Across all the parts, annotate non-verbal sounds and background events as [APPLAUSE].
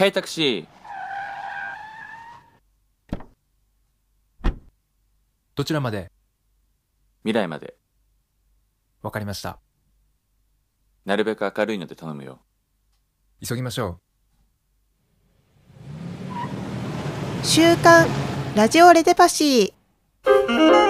ヘイタクシー。どちらまで？未来まで。わかりました。なるべく明るいので頼むよ。急ぎましょ週刊ラジオレデパシー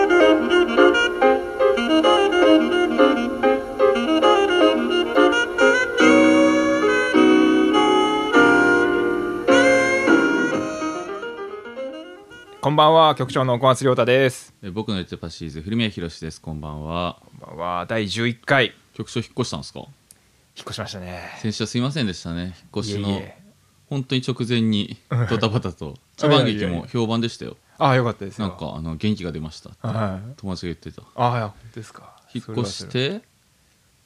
こんばんは、局長の小松亮太です。え僕のレテパシーズ古宮宏です。こんばんは。こんばんは、第11回、局長引っ越したんですか？引っ越しましたね。先週はすいませんでしたね。引っ越しの本当に直前にドタバタと [LAUGHS] 茶番劇も評判でしたよ。ああ、よかったですよ。なんかあの元気が出ましたはい。友達が言ってた。あですか。引っ越して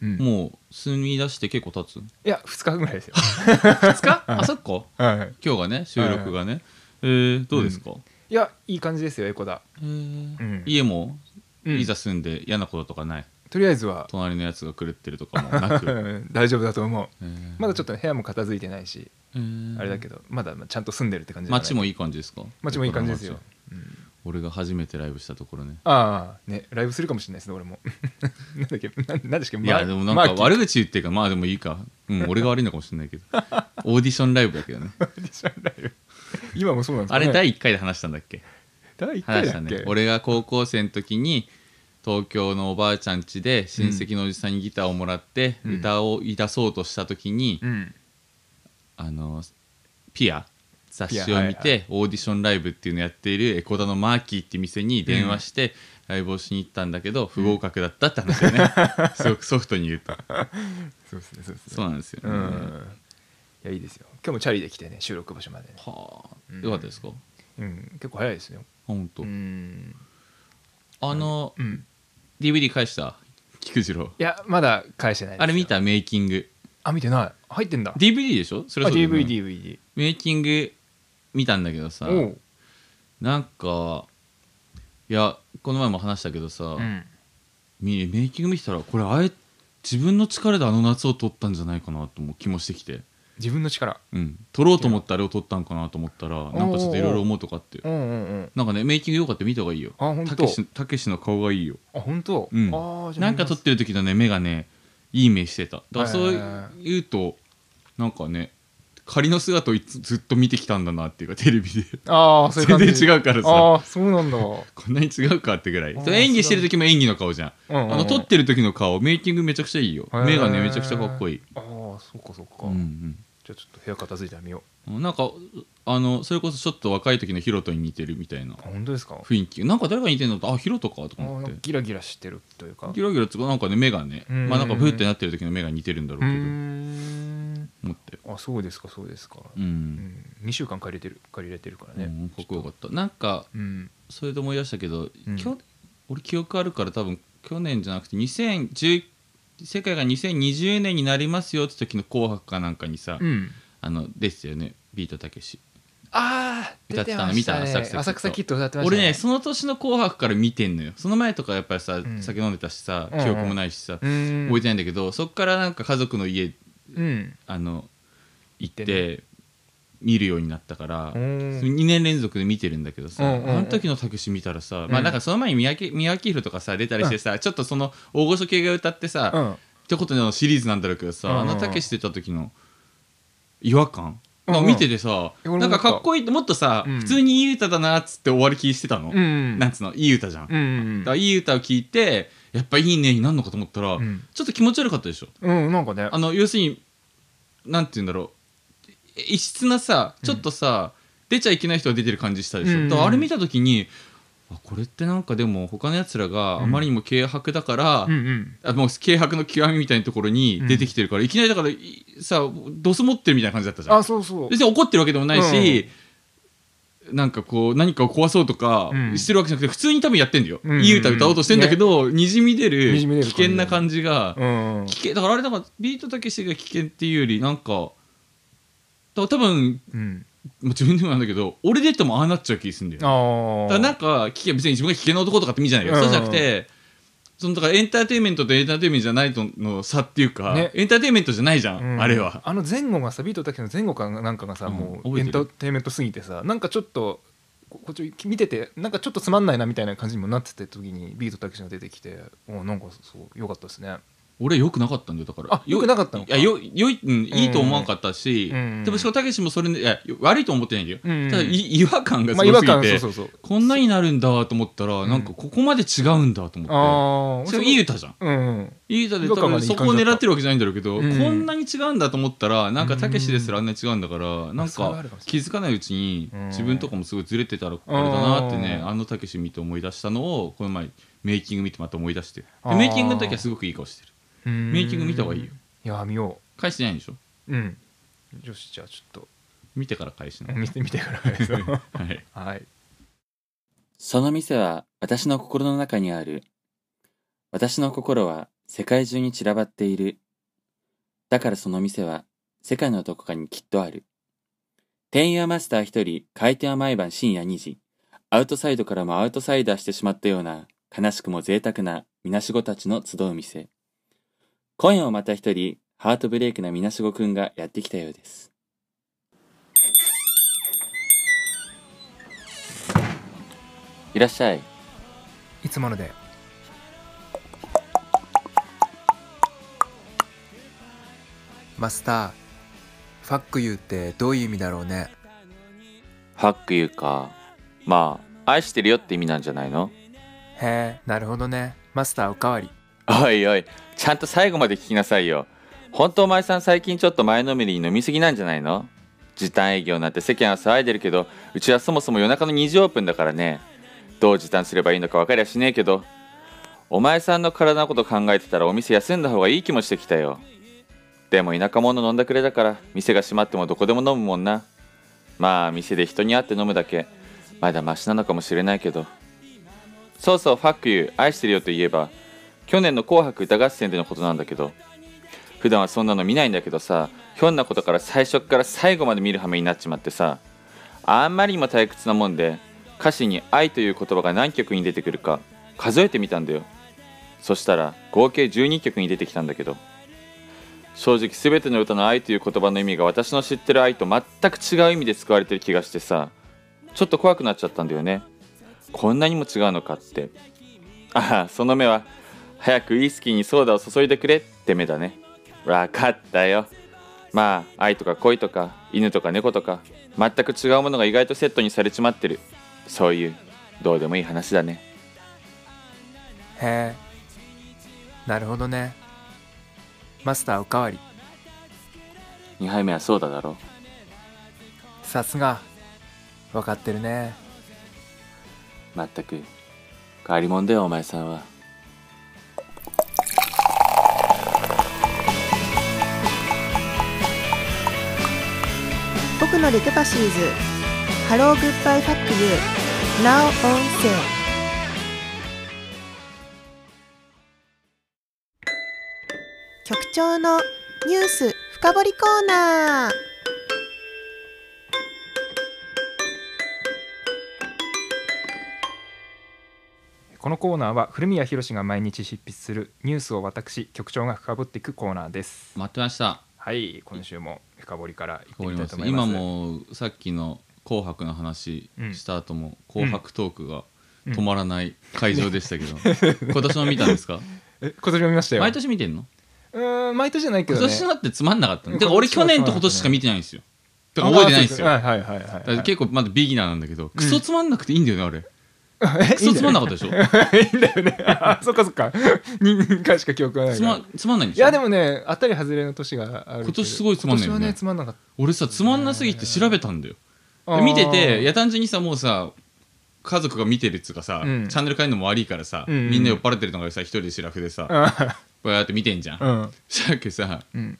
もう住み出して結構経つ？や、2日ぐらいですよ。2日？[LAUGHS] あそっか。はい。今日がね収録がね。えーどうですか？いや、いい感じですよ、エコだ。えー。うん。家もうん。いざ住んで嫌なこととかない。とりあえずは、隣のやつが狂ってるとかもなく。[LAUGHS] 大丈夫だと思う。えー。まだちょっと部屋も片付いてないし、えー。あれだけど、まだちゃんと住んでるって感じじゃない？街もいい感じですか？街もいい感じですよ。横。俺が初めてライブしたところね。ああ、ね、ライブするかもしれないですね、俺も。[LAUGHS] なんだっけ、ななんでしたっけ、いやでもなんか悪口言ってるからまあでもいいか。うん俺が悪いのかもしれないけど。[LAUGHS] オーディションライブだけどね [LAUGHS] 今もそうなんですか、ね、あれ第1回で話したんだっけ？第1回話しただっけ、ね。俺が高校生の時に東京のおばあちゃん家で親戚のおじさんにギターをもらってうん。歌を言い出そうとした時にうん。あのピア雑誌を見てオーディションライブっていうのをやっているエコダのマーキーって店に電話してライブをしに行ったんだけど不合格だったって話だよね。[LAUGHS] すごくソフトに言うとそうですね、そうですね。そうなんですよね。うん。いや、いいですよ。今日もチャリで来てね、収録場所までね。はあうんよかったですか？うん、結構早いですよ。本当うん。あのうん。DVD 返した？菊次郎いや、まだ返してないですよあれ見た？メイキングあ、見てない。入ってんだ。DVD でしょ？それあ、はそうだよね DVD、DVD。メイキング見たんだけどさ。なんかいやこの前も話したけどさ、うん。みメイキング見てたらこれあえ自分の力であの夏を撮ったんじゃないかなと思う気もしてきて、自分の力。うん、撮ろうと思ってあれを撮ったんかなと思ったらなんかちょっといろいろ思うとかって。うんうんうん。なんかねメイキングよかったら見た方がいいよ。あ、本当。たけ。したけしの顔がいいよ。あ、本当。うん。ああ、なんか撮ってる時のね目がねいい目してた。だからそうはいうとなんかね仮の姿をいつずっと見てきたんだなっていうかテレビで。ああ、そういう感じ。全然違うからさ。ああ、そうなんだ。こんなに違うかってぐらい。そう演技してる時も演技の顔じゃん。うんうんうんあの撮ってる時の顔メイキングめちゃくちゃいいよ。目がねめちゃくちゃかっこいい。ああ、そうかそうか。うんじゃあちょっと部屋片付いたら見ようんなんかあのそれこそちょっと若い時のヒロトに似てるみたいなう。あ本当ですか？雰囲気なんか誰が似てんの？ってあヒロトかとあ思ってーギラギラしてるというか。ギラギラつかなんかね目がねうんまあなんかブーってなってる時の目が似てるんだろうけどん。思ってあ、そうですか、そうですか。ううんん。2週間借りれてる、借りれてるからね。うんかっこよかったなんかうん。それで思い出したけど、うん去俺記憶あるから多分去年じゃなくて2010世界が2020年になりますよって時の「紅白」かなんかにさ、うん。あのですよね。ビートたけし。ああ、歌ってたの見た浅草キッド浅草キッド歌ってました俺ねその年の「紅白」から見てんのよ。その前とかやっぱりさ、ん。酒飲んでたしさうんうん。記憶もないしさ、うーん。覚えてないんだけどそっからなんか家族の家うん。あの行っ行ってて見るようになったから、うん。2年連続で見てるんだけどさ、うんうんうん。あの時のたけし見たらさ、ん。まあなんかその前に宮城宮城宏とかさ出たりしてさ、ちょっとその大御所系が歌ってさ、うん。ってことのシリーズなんだろうけどさ、うんうんうん。あのたけし出た時の違和感、うんうん。見ててさ、いや俺もなんかかっこいいってもっとさ、うん。普通にいい歌だなっつって終わり気してたの、うん。なんつうの？いい歌じゃん、うんうんだいい歌を聴いてやっぱいいねになるのかと思ったら、うん。ちょっと気持ち悪かったでしょ？うん。うん、なんかね。あの要するになんて言うんだろう異質なさちょっとさ、出ちゃいけない人が出てる感じしたでしょ、うん。うんあれ見た時にあこれってなんかでも他のやつらがあまりにも軽薄だから、うんうん。あもう軽薄の極みみたいなところに出てきてるから、いきなりだからいさドス持ってるみたいな感じだったじゃん。あ、そうそう。別に怒ってるわけでもないし、なんかこう何かを壊そうとかうん。してるわけじゃなくて普通に多分やってんだよ、うん。うんいい歌歌おうとしてんだけど、にじみ出るにじみ出る危険な感じが、うん。だからあれだからビートたけしが危険っていうよりなんかだから多分うん。まあ自分でもなんだけど俺でってもああなっちゃう気するんだよだああ。からなんか危険別に自分が危険な男とかって見じゃないよ、うん。そうじゃなくてそのだからエンターテインメントとエンターテインメントじゃないとの差っていうか、ね。エンターテインメントじゃないじゃん、うん。あれは。あの前後がさビートたけしの前後かなんかがさ、うんもうエンターテインメントすぎてさなんかちょっとここっち見ててなんかちょっとつまんないなみたいな感じにもなってた時にビートたけしが出てきておなんかそう良かったですね俺よくなかったんだよだから。あ良くなかったのか。いやよよい、うん、いいと思わなかったし、うんでもしかもたけしもそれでいや悪いと思ってないんだよ、うんただい違和感がすまあ違和感ごすぎて、そうそうそう。こんなになるんだと思ったら、んなんかここまで違うんだと思って。ああそれいい歌じゃん。うんいい歌で多分そこを狙ってるわけじゃないんだろうけど、うん。こんなに違うんだと思ったらなんかたけしですらあんなに違うんだから、なんか気づかないうちにうん。自分とかもすごいずれてたらあれだなってねうん。あのたけし見て思い出したのをこの前メイキング見てまた思い出して。メイキングの時はすごくいい顔してるメメイキング見た方がいいよいや見よ返してないんでしょ？ううんよしじゃあちょっ見てから返しなと見てみてから [LAUGHS] はいはいその店は私の心の中にある。私の心は世界中に散らばっている。だからその店は世界のどこかにきっとある。店員はマスター一人、開店は毎晩深夜2時。アウトサイドからもアウトサイダーしてしまったような、悲しくも贅沢なみなしごたちの集う店。今夜もまた一人、ハートブレイクなみなしごくんがやってきたようです。いらっしゃい。いつものでマスターファックユーってどういう意味だろうねファック言うか。まあ、愛してるよって意味なんじゃないの？へえなるほどねマスターおかわりおいおい、ちゃんと最後まで聞きなさいよ。本当お前さん最近ちょっと前のめりに飲みすぎなんじゃないの？時短営業なんて世間は騒いでるけど、うちはそもそも夜中の2時オープンだからね。どう時短すればいいのか分かりゃしねえけど、お前さんの体のこと考えてたらお店休んだ方がいい気もしてきたよ。でも田舎者飲んだくれだから、店が閉まってもどこでも飲むもんな。まあ、店で人に会って飲むだけ、まだマシなのかもしれないけど。そうそう、ファックユー、愛してるよと言えば、去年の紅白歌合戦でのことなんだけど、普段はそんなの見ないんだけどさ、ひょんなことから最初から最後まで見る羽目になっちまってさ、あんまりにも退屈なもんで、歌詞に愛という言葉が何曲に出てくるか数えてみたんだよ。そしたら合計12曲に出てきたんだけど、正直全ての歌の愛という言葉の意味が私の知ってる愛と全く違う意味で使われてる気がしてさ、ちょっと怖くなっちゃったんだよね。こんなにも違うのかって。ああ、その目は、早くウイスキーにソーダを注いでくれって目だね。わかったよ。まあ、愛とか恋とか、犬とか猫とか、全く違うものが意外とセットにされちまってる。そういう、どうでもいい話だね。へえなるほどねマスターおかわり2杯目はソーダだろ。さすが分かってるねまったく、変わり者だよ、お前さんは。のレテパシーズ。 Hello Goodbye Fuck You Now on sale. 局長のニュース深掘りコーナーこのコーナーは古宮博が毎日執筆するニュースを私局長が深掘っていくコーナーです待ってましたはい今週も深掘りからいってみたいと思います。今もさっきの「紅白」の話した後も「紅白トーク」が止まらない会場でしたけど、[LAUGHS] 今年も見たんですか？え今年も見ましたよ。毎年見てんの？うーん毎年じゃないけどね。今年だってつまんなかった。のうん。てか俺去年と今年しか見てないんですよ。だから覚えてないんですよ。あはいはいはい結構まだビギナーなんだけどクソつまんなくていいんだよねあれ。えクソつまんなかったでしょ？[LAUGHS] いいんだよね。あそっかそっか。2回しか記憶がないつまつまんないんでしょ？いやでもね当たり外れの年があるけど今年すごいつまんないよね。今年はねつまんなかっ俺さつまんなすぎて調べたんだよ。たで見てていや単純にさもうさ家族が見てるっつうかさ、うん。チャンネル変えるのも悪いからさ、うん。みんな酔っ払ってるのがさ一人でシラフでさ、あこうやって見てんじゃん、うん。したっけさうん。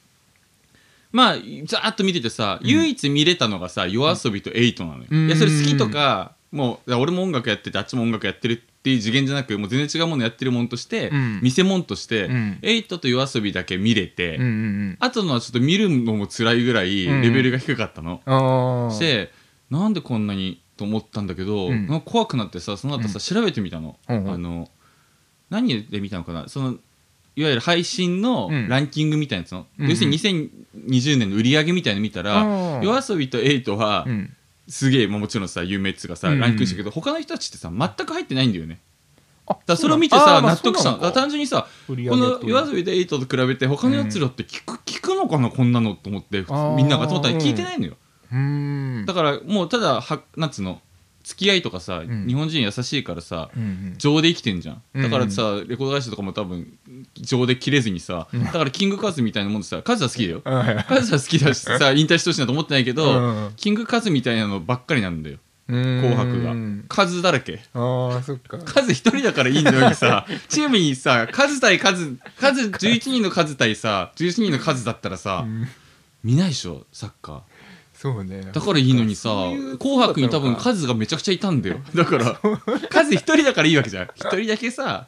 まあざーっと見ててさ、唯一見れたのがさ夜遊びとエイトなのよ、うん。いやそれ好きとかもう俺も音楽やっててあっちも音楽やってるっていう次元じゃなくもう全然違うものやってるもんとして、うん。見せ物として、うん。エイトと夜遊びだけ見れて、うんうんあとのはちょっと見るのも辛いぐらいレベルが低かったの、うんしてなんでこんなにと思ったんだけど、うん。怖くなってさその後さ、調べてみたの,、うんうん。あの何で見たのかな？そのいわゆる配信のうん。ランキングみたいなやつの、うん要するに2020年の売り上げみたいなの見たら、うん夜遊びとエイトはうんすげえ、まあもちろんさ有名っつうかさ、うん。ランクしたけど他の人たちってさ全く入ってないんだよね。あだからそれを見てさ納得したの。単純にさこの上げと夜遊びと比べて他のやつらって聞く,、聞くのかなこんなのと思ってあー。みんながと思ったら聞いてないのよ、うーん。だからもうただはなんつうの？付き合いとかさ、ん。日本人優しいからさ、うんうん。情で生きてんじゃん。うんだからさ、レコード会社とかも多分情で切れずにさ、だからキングカズみたいなもんでさカズは好きだよ。カズは好きだしさ引退してほしいなと思ってないけど、うん。キングカズみたいなのばっかりなんだよ。紅紅白が。カズだらけ。ああそっか。カズ一人だからいいの [LAUGHS] にさ。チームにさカズ対カズカズ11人のカズ対さ11人のカズだったらさ、ん。見ないでしょサッカーそうね。だからいいのにさそういう「紅白」に多分そうだったのか数がめちゃくちゃいたんだよ。[LAUGHS] だから数一人だからいいわけじゃん。一人だけさ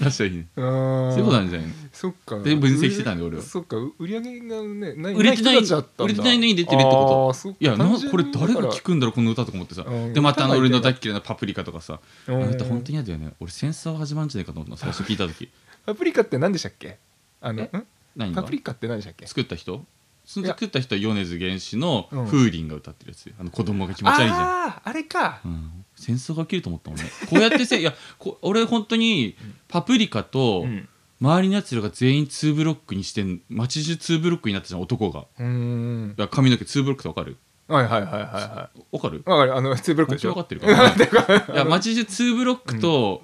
出したらいいねそういうことなんじゃないの？そっか。で分析してたんだよ俺は。そっかう売り上げがねない売れてない売れてないのに出てるってこと？いやなこれ誰が聞くんだろうこの歌とか思ってさ。うん。でまたあの俺の大っ嫌いな「パプリカ」とかさ。あうん。の歌本当に嫌だよね。俺戦争始まるんじゃないかと思ったの [LAUGHS] 最初聞いた時。パプリカって何でしたっけ？あの何が？パプリカって何でしたっけ？作った人？作った人は米津玄師のうん。風鈴が歌ってるやつ。よあの子供が気持ち悪いじゃん。あああれか。うん、戦争が起きると思ったもんね。こうやってせ [LAUGHS] いやこ俺本当にパプリカとうん。周りのやつらが全員2ブロックにしてん街中2ブロックになったじゃん男が。うーん。髪の毛2ブロックってわかる？はいはいはいはいはわかる？いわかるあのツーブロックでしょ本当にわかってるかい。や街中2ブロックと、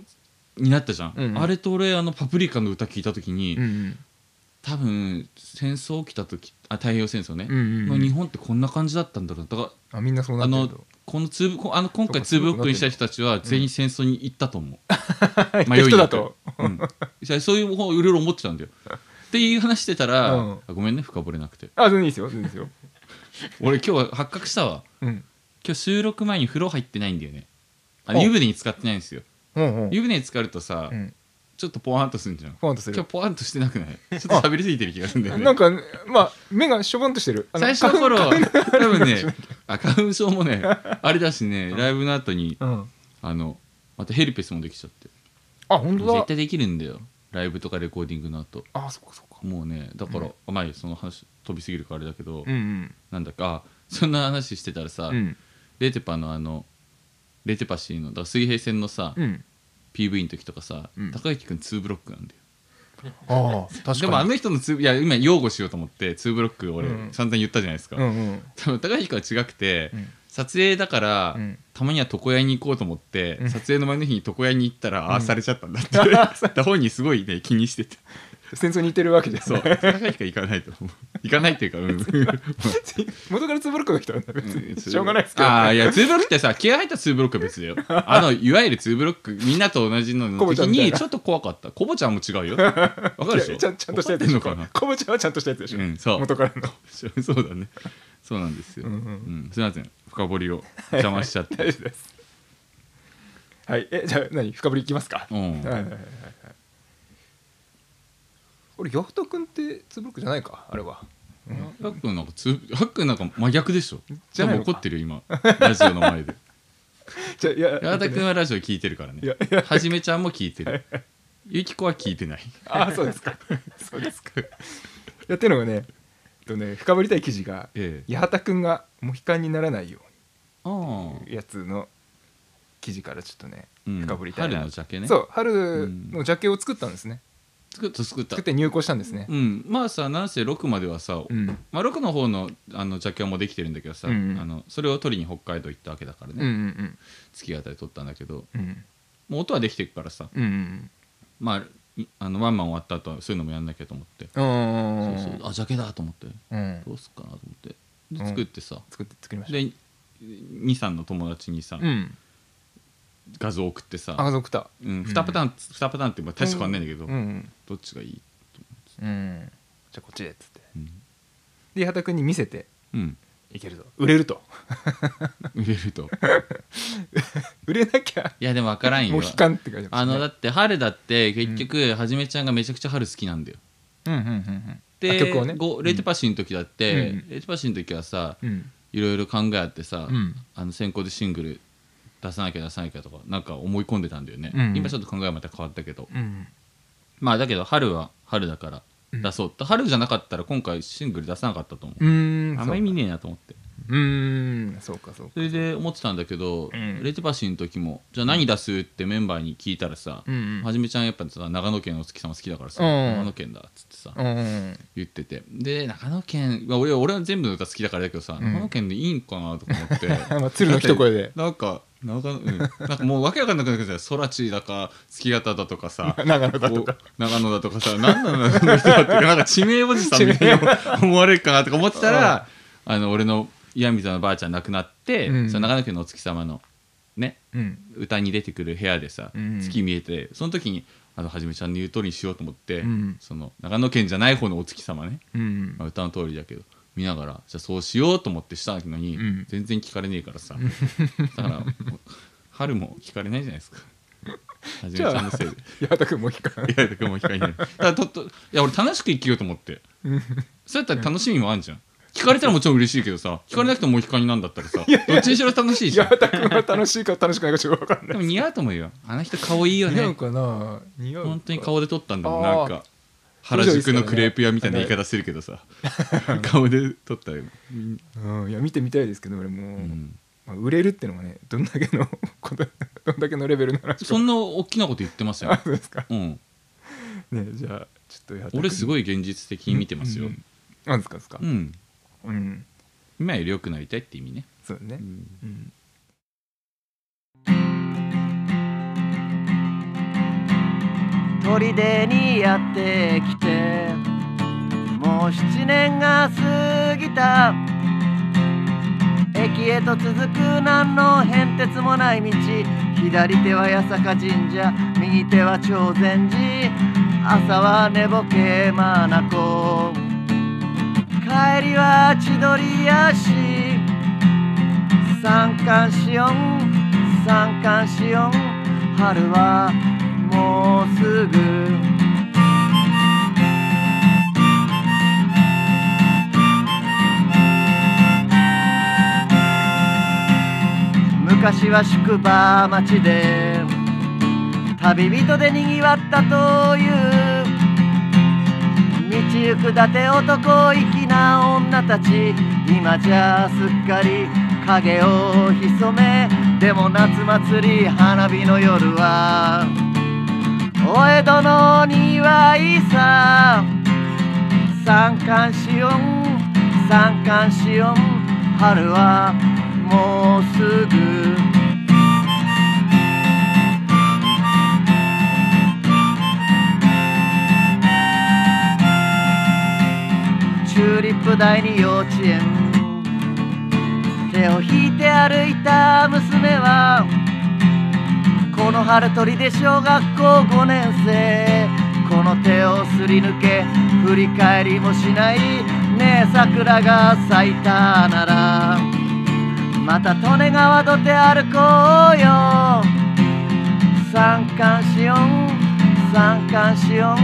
になったじゃん、うん。あれと俺あのパプリカの歌聞いた時に、うんうん多分戦争起きた時あ太平洋戦争ね、うんうんうん。の日本ってこんな感じだったんだろうだからあみんなそうなあのってると。このツーあの今回ツーブロックにした人たちは全員戦争に行ったと思う、行った人だと。うん、そういう方いろいろ思ってたんだよ。っていう話してたら、うん。あごめんね深掘れなくて。あ全然いいですよ全然いいですよ。[LAUGHS] 俺今日は発覚したわ。うん。今日収録前に風呂入ってないんだよね。あ湯船に使ってないんですよ。湯船に浸かるとさ、うんちょっとポワンとするんじゃん。ポワンとする。今日ポワンとしてなくない？ちょっと喋りすぎてる気がするんだよね。なんかまあ目がしょぼんとしてる。最初の頃 [LAUGHS] 多分ね [LAUGHS] あ花粉症もねあれだしねライブの後にうん。あのまたヘルペスもできちゃって。あ本当だ。絶対できるんだよ。ライブとかレコーディングの後。あそっかそっか。もうねだから、あまあいいその話飛びすぎるからあれだけど、うんなんだかそんな話してたらさ、レテパのあのレテパシーのだ水平線のさ、うん PV の時とかさ、うん。高之くん2ブロックなんだよ。ああ確かに。でもあの人の2いや今擁護しようと思って2ブロック俺、うん。散々言ったじゃないですか、うんうん。多分高之くんは違くて、うん。撮影だから、うん。たまには床屋に行こうと思って、うん。撮影の前の日に床屋に行ったら、ああされちゃったんだって。だから本人すごいね気にしてて戦争に似てるわけじゃんそう。高之くん行かないと思う。行かないっていうかうん。[LAUGHS] 元からツーブロックの人なんだ別にしょうがないですけど。ああいや2ブロックってさ気合入った2ブロックは別だよ。[LAUGHS] あのいわゆる2ブロックみんなと同じのの時にちょっと怖かった。コボちゃんも違うよ。わかるでしょ？ちゃんちゃんとしたやつでしょ。コボちゃんはちゃんとしたやつでしょ。うんそう。元からの。[LAUGHS] そうだね。そうなんですよ、うんうん。うん。すいません。深掘りを邪魔しちゃって。はい。えじゃあ何？深掘りいきますか？うん。はいはいはいはい俺ヤフタ君ってツーブロックじゃないかあれは。ハックンなんかつハックンなんか真逆でしょ。じゃないのか。多分怒ってるよ今。ラジオの前で。[LAUGHS] じゃあいや矢田君はラジオ聞いてるからね。いやいや。はじめちゃんも聞いてる。ゆきこは聞いてない。あそうですか。そうですか。[LAUGHS] やってるのがねえっとね深掘りたい記事がええ。八幡君がモヒカンにならないよあうにやつの記事からちょっとねうん。深掘りたいな。春のジャケね。そう春のジャケを作ったんですね作った。作った作って入稿したんですね。うん。まあさなんせ6まではさ、うん。まあ、6の方のあのジャケはもうできてるんだけどさ、うん。うんあのそれを取りに北海道行ったわけだからね、うんうん月あたり取ったんだけどうん。うんもう音はできてるからさ。うんうんまあいあのワンマン終わった後はそういうのもやんなきゃと思って、うんそうそう。あジャケだと思って。うん。どうすっかなと思って。でうん作ってさ、作って作りました。で23の友達にさ、うん画像送ってさ、あそう来た。うん、2パターン、二パターンってまあ大して変わんないんだけど、うん。うんどっちがいい、うん。じゃあこっちでっつって。うん。で八幡君に見せて。うん、いけるぞ。売れると。[LAUGHS] 売れると。[LAUGHS] 売れなきゃ。いやでも分からんよ。モヒカンって書いてますね。あのだって春だって結局はじめちゃんがめちゃくちゃ春好きなんだよ。うんうんうんうん。であ曲をね。ごレーテパシーの時だって、うん。レーテパシーの時はさうん。いろいろ考えあってさ、うん。あの先行でシングル出さなきゃ出さなきゃとかなんか思い込んでたんだよね、うん。今ちょっと考えまた変わったけど。うん。まあだけど春は春だからうん。出そう。って、春じゃなかったら今回シングル出さなかったと思う、あんまり見ねえなと思って。うーんそうかそうか。それで思ってたんだけど、うん。レテパシーの時もじゃあ何出すってメンバーに聞いたらさ、うんうん。はじめちゃんやっぱさ長野県のお月様好きだからさ、うん。長野県だっつってさ、うん言ってて。で長野県、まあ、俺俺は全部の歌好きだからだけどさ、ん。長野県でいいんかなとか思って。[LAUGHS] まあ鶴の一声で。なんか長野、うん、なんかもうわけわかんなくなってくるじゃん。空知だか月形だとかさ。[LAUGHS] 長野だとか。長野だとかさ何なの長野の人だって。なんか地名おじさんみたいに思われるかなとか思ってたら、あの俺の岩見さんのばあちゃん亡くなって、うん。その長野県のお月様のねうん。歌に出てくる部屋でさ、うん。月見えてその時にあのはじめちゃんの言う通りにしようと思って、うん。その長野県じゃない方のお月様ね、うん。まあ、歌の通りだけど見ながらじゃあそうしようと思ってしたのに、うん。全然聞かれねえからさ。だから春も聞かれないじゃないですか。[LAUGHS] はじめちゃんのせいで。矢田君も引かないいやだからもう聞かれない。だとっといや俺楽しく生きようと思って。そうやったら楽しみもあるじゃん。聞かれたらもちろん嬉しいけどさ聞かれなくてももう引かになんだったらさどっちにしろ楽しいじゃん。矢田君は楽しいか楽しくないかちょっと分かんない。でも似合うと思うよ。あの人顔いいよね。似合うかな。似合うか。本当に顔で撮ったんだもんなんか原宿のクレープ屋みたいな言い方するけどさ。顔で撮ったよ、うん。いや見てみたいですけど俺も。う、うん。まあ、売れるってのがねどんだけの [LAUGHS] ことどんだけのレベルの話かそんな大きなこと言ってますよ。あ、そうですか。うん、ねじゃあちょっと矢田君俺すごい現実的に見てますよ。うん。なんですかですか。うん、うん。今より良くなりたいって意味ね、そうね。うん砦にやってきて。もう7年が過ぎた。駅へと続く何の変哲もない道。左手は八坂神社右手は朝鮮寺。朝は寝ぼけ眼帰りは千鳥足。三寒四温三寒四温。春はもうすぐ。昔は宿場町で旅人でにぎわったという。道行く伊達男粋な女たち。今じゃすっかり影を潜め。でも夏祭り花火の夜は。お江戸の庭いさ三寒四温三寒四温春はもうすぐ。チューリップ台に幼稚園。手を引いて歩いた娘はこの春鳥で小学校5年生。この手をすり抜け振り返りもしないねえ桜が咲いたなら。また利根川土手歩こうよ。三寒四温三寒四温。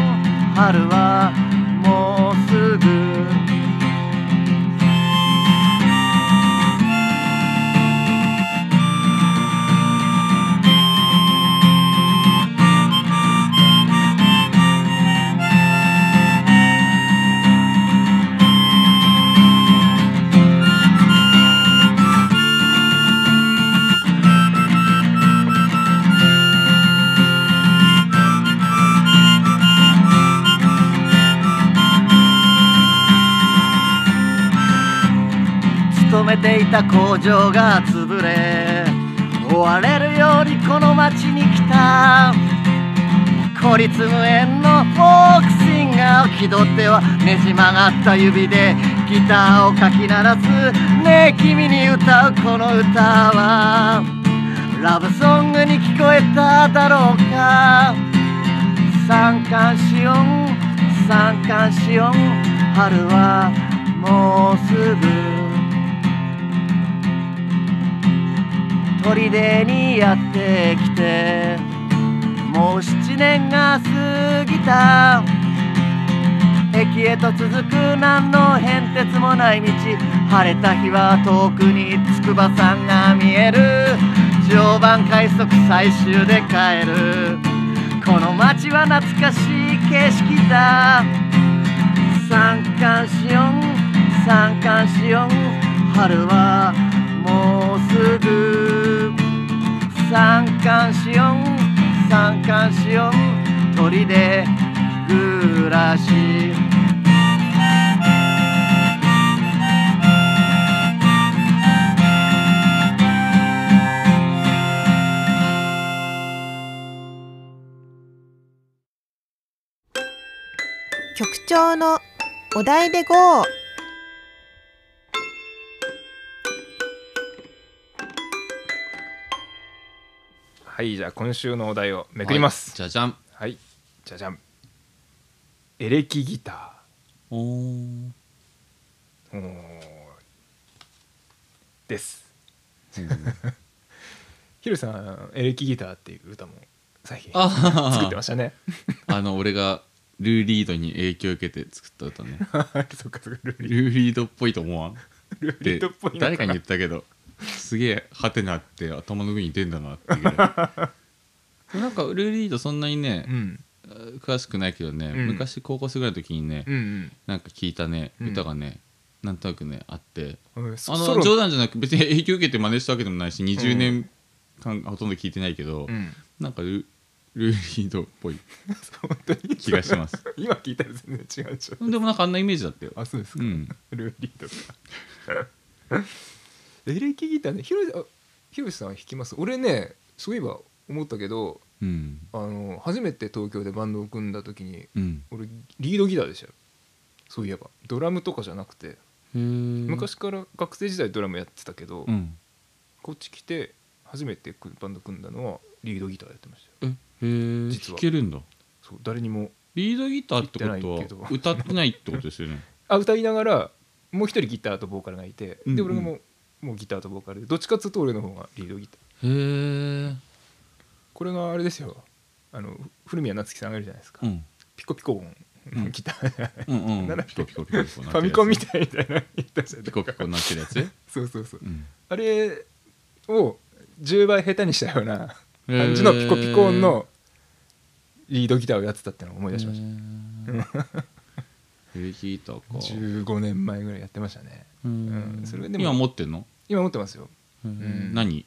春はもうすぐていた工場が潰れ追われるようにこの町に来た。孤立無縁のフォークシンガー気取ってはねじ曲がった指でギターをかき鳴らすねえ君に歌うこの歌は。ラブソングに聞こえただろうか。三寒四温三寒四温春はもうすぐ砦にやってきて。もう7年が過ぎた。駅へと続く何の変哲もない道。晴れた日は遠くに筑波山が見える。常磐快速最終で帰る。この街は懐かしい景色だ。三寒四温。三寒四温。春はもうすぐ三寒四温三寒四温鳥で暮らし。局長のお題で GO! はいじゃあ今週のお題をめくります。じゃじゃん。はい、じゃじゃん。エレキギタおー。ーおー。です。[LAUGHS] ヒロさんエレキギターっていう歌も最近あ作ってましたね。あの俺がルーリードに影響を受けて作った歌ね。[LAUGHS] そっかそっかルーリルーリードっぽいと思わん？ルーリでードっぽいの誰かに言ったけどすげえハテナって頭の上に出んだなっていう。[LAUGHS] なんかルーリードそんなにねう、ん。詳しくないけどね、うん。昔高校生ぐらいの時にね、うん。なんか聞いたねうん。歌がね、なんとなくねあって。うん。あの冗談じゃなく別に影響受けて真似したわけでもないし20年間ほとんど聞いてないけど、うん。なんかルルーリードっぽい本当に気がします。今聞いたら全然違うでしょでもなんかあんなイメージだったよ。あそうですか、うん。ルーリードかエレキギターねひろひろしさん弾きます？俺ねそういえば思ったけどうん。あの初めて東京でバンドを組んだ時にうん。俺リードギターでしたよ。そういえば。ドラムとかじゃなくて、昔から学生時代ドラムやってたけど、うん。こっち来て初めてバンド組んだのはリードギターやってましたよ。えへえ実は。弾けるんだ。そう誰にもリードギターってことは歌ってないってことですよね。[LAUGHS] あ歌いながらもう一人ギターとボーカルがいて、で俺がもうもうギターとボーカルで。どっちかっつうと俺の方がリードギター。へえこれがあれですよ。あの古宮夏樹さんがいるじゃないですか、うん。ピコピコ音のギター、うんうん。[LAUGHS] なんだっけ？ピコピコピコピコファミコンみいたいみたいなピコピコなってるやつ。そうそうそう。うん。あれを10倍下手にしたような感じのピコピコ音のリードギターをやってたってのを思い出しました、エレキギターか。15年前ぐらいやってましたね。ううんん。それでも今持ってんの？今持ってますよ。うん。何？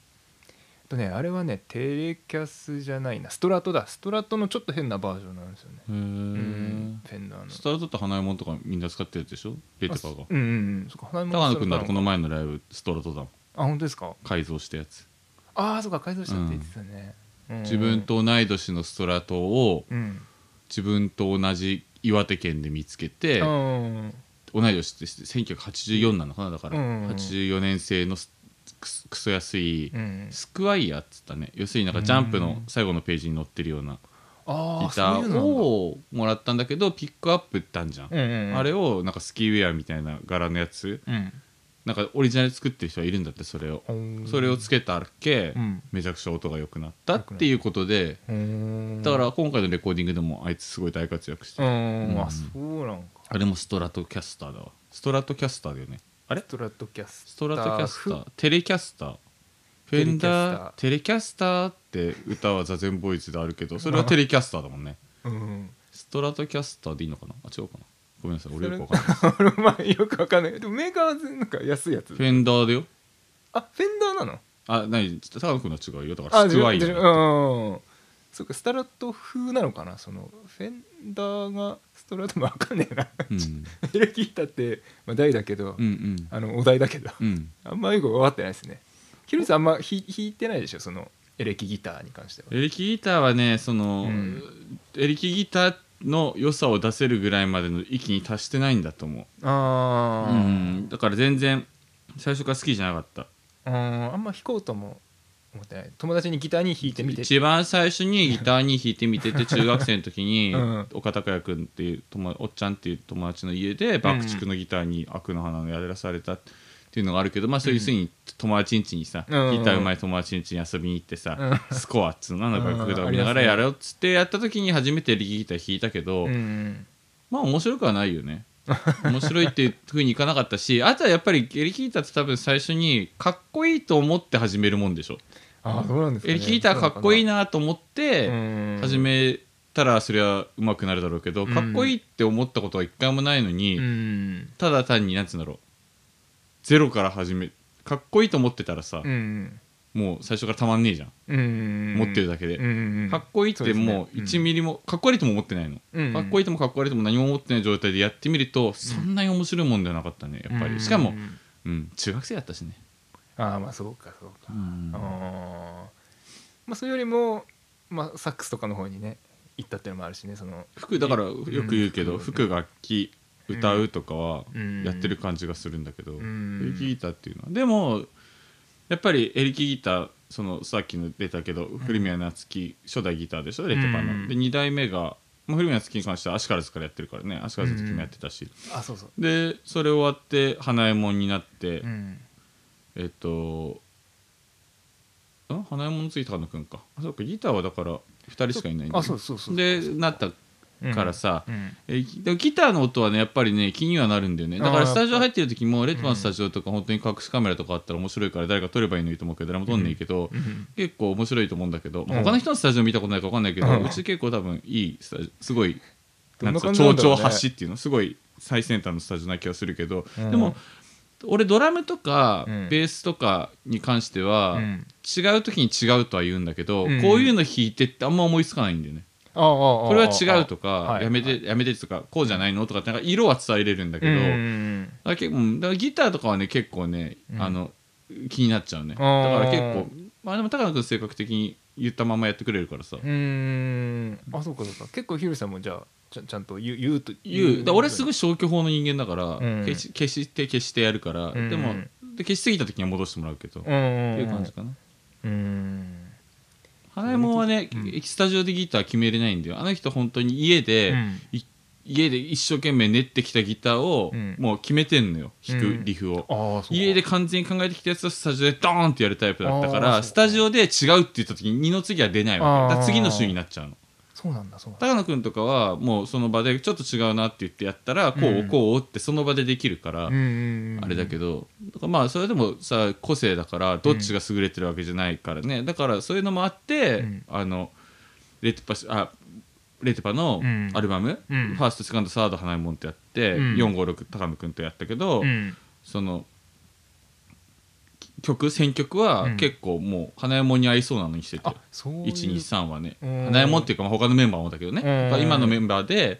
とねあれはねテレキャスじゃないな。ストラトだ。ストラトのちょっと変なバージョンなんですよね。へうん。えフェンダーの。スタートって花右衛門とかみんな使ってるやつでしょ？レテカがうんうんうん。そっか花高野君だとこの前前のライブストラトだもん。あ本当ですか？改造したやつ。ああそうか改造したって言ってたね、うん。自分と同い年のストラトをうん。自分と同じ岩手県で見つけてうん同い年って1984なのかなだから。うん。84年生のスクソ安いうん。スクワイヤーっつったね。要するになんかジャンプの最後のページに載ってるようなギターをもらったんだけどピックアップったんじゃん。なんだうんうん。あれをなんかスキーウェアみたいな柄のやつうんなんかオリジナル作ってる人がいるんだってそれを。うん。それをつけたっけうん。めちゃくちゃ音が良くなったっていうことで。うん。だから今回のレコーディングでもあいつすごい大活躍して。うるん。あそうなんか。あれもストラトキャスターだわ。ストラトキャスターだよね。あれ？ストラトキャスストラトキャスター？フテレキャスター？フェンダー？テテレキャスターって歌はザゼンボーイズであるけどそれはテレキャスターだもんね。うん。ストラトキャスターでいいのかな？あ違うかな？ごめんなさい俺よくわかんない。[LAUGHS] 俺もまあよくわかんない。でもメーカーはなんか安いやつ。フェンダーだよ。あフェンダーなの？あ何？高野君の違うよ。だからあスクワイヤーうんそうかスタラト風なのかな？そのフェンダーがストラトもわかんねえな、うん。[LAUGHS] エレキギターって、まあ、大だけど、うんうん。あのお題だけど。うん。あんまよく分かってないですね。ヒロさんあんま弾弾いてないでしょ？そのエレキギターに関しては。エレキギターはねその、うん。エレキギターの良さを出せるぐらいまでの域に達してないんだと思う、あー。うん、だから全然最初から好きじゃなかった。うん。あんま弾こうとも思ってない。友達にギターに弾いてみて一番最初にギターに弾いてみてて中学生の時に、うん。岡拓也君っていう友おっちゃんっていう友達の家で爆竹のギターに悪の花をやらされた。っていうのがあるけどまあそういうふうに友達ん家にさ、うん。ギターうまい友達ん家に遊びに行ってさ、うスコアっつうのなんだうん楽譜見ながらやろうっつってやった時に初めてエレキギター弾いたけど、うん。まあ面白くはないよね。面白いっていうふうにいかなかったし [LAUGHS] あとはやっぱりエレキギターって多分最初にかっこいいと思って始めるもんでしょ。あーどうなんですか、ね、エレキギターかっこいいななと思って始めたらそれは上手くなるだろうけど、うん。かっこいいって思ったことは一回もないのに、うん。ただ単になんつうんだろうゼロから始めかっこいいと思ってたらさ、うんもう最初からたまんねえじゃん、うん持ってるだけで、うんかっこいいってもうそうですね。うん1ミリも、かっこ悪いとも思ってないの、うんかっこいいともかっこ悪いとも何も思ってない状態でやってみると、そんなに面白いもんではなかったね。やっぱり、しかも、うん、中学生やったしね、ああまあそうかそうか、うん。あー。まあそれよりも、まあ、サックスとかの方にね行ったっていうのもあるしねその。服だからよく言うけど、うん。服楽器歌うとかはうんやってる感じがするんだけど、ん。エレキギターっていうのは。でもやっぱりエレキギターそのさっきの出たけど、古宮夏樹初代ギターでしょ？レテパの、うんで2代目が、まあ、古宮夏樹に関してはアシカラズからやってるからね。アシカラズの時もやってたし、あそうそう。でそれ終わって花右衛門になって、うん。えっとん花右衛門の次高野くんか。あそうか。ギターはだから2人しかいないんだよあそうそうそう。でなったからさ、うん。えでもギターの音はねやっぱりね気にはなるんだよね。だからスタジオ入ってる時もレッドマンスタジオとか本当に隠しカメラとかあったら面白いから誰か撮ればいいのにと思うけど誰も撮んねえけど、うん。結構面白いと思うんだけど、まあうん他の人のスタジオ見たことないか分かんないけど、ううんち結構多分いいすごいななんつうの感じなんだろうね。丁々発しっていうのすごい最先端のスタジオな気がするけど、うん。でも俺ドラムとかうん。ベースとかに関しては、うん。違う時に違うとは言うんだけど、うん。こういうの弾いてってあんま思いつかないんだよね。これは違うとか、やめて、やめてとかこうじゃないのとかなんか色は伝えれるんだけど、うんだだギターとかはね結構ね、あの気になっちゃうねだから結構まあでも高野君性格的に言ったままやってくれるからさ、うんあそうかそうか結構ヒルさんもじゃあちゃちゃんと言う言うと言うだ俺すごい消去法の人間だから、消し消して消してやるから、でもで消しすぎた時には戻してもらうけど、っていう感じかなうん花江門はね、うん。スタジオでギター決めれないんだよ。あの人本当に家で、うん。い家で一生懸命練ってきたギターを、うん。もう決めてんのよ。弾うん。くリフを、うか。家で完全に考えてきたやつをスタジオでドーンってやるタイプだったからスタジオで違うって言った時に二の次は出ないわけ。だ次の週になっちゃうのそうなんだそうなんだ。高野君とかはもうその場でちょっと違うなって言ってやったらこう、うん。こうってその場でできるから、あれだけどだからまあそれでもさ個性だからどっちが優れてるわけじゃないからね、だからそういうのもあって、うん。あのレテパしあレテパのうん。アルバム、うん。ファーストセカンドサード花江門ってやって、うん。456高野君とやったけど、うん。その曲選曲はうん。結構もう花江門に合いそうなのにしてて、ういう。123はね。うん。花江門っていうかまあ他のメンバーもだけどね、今のメンバーで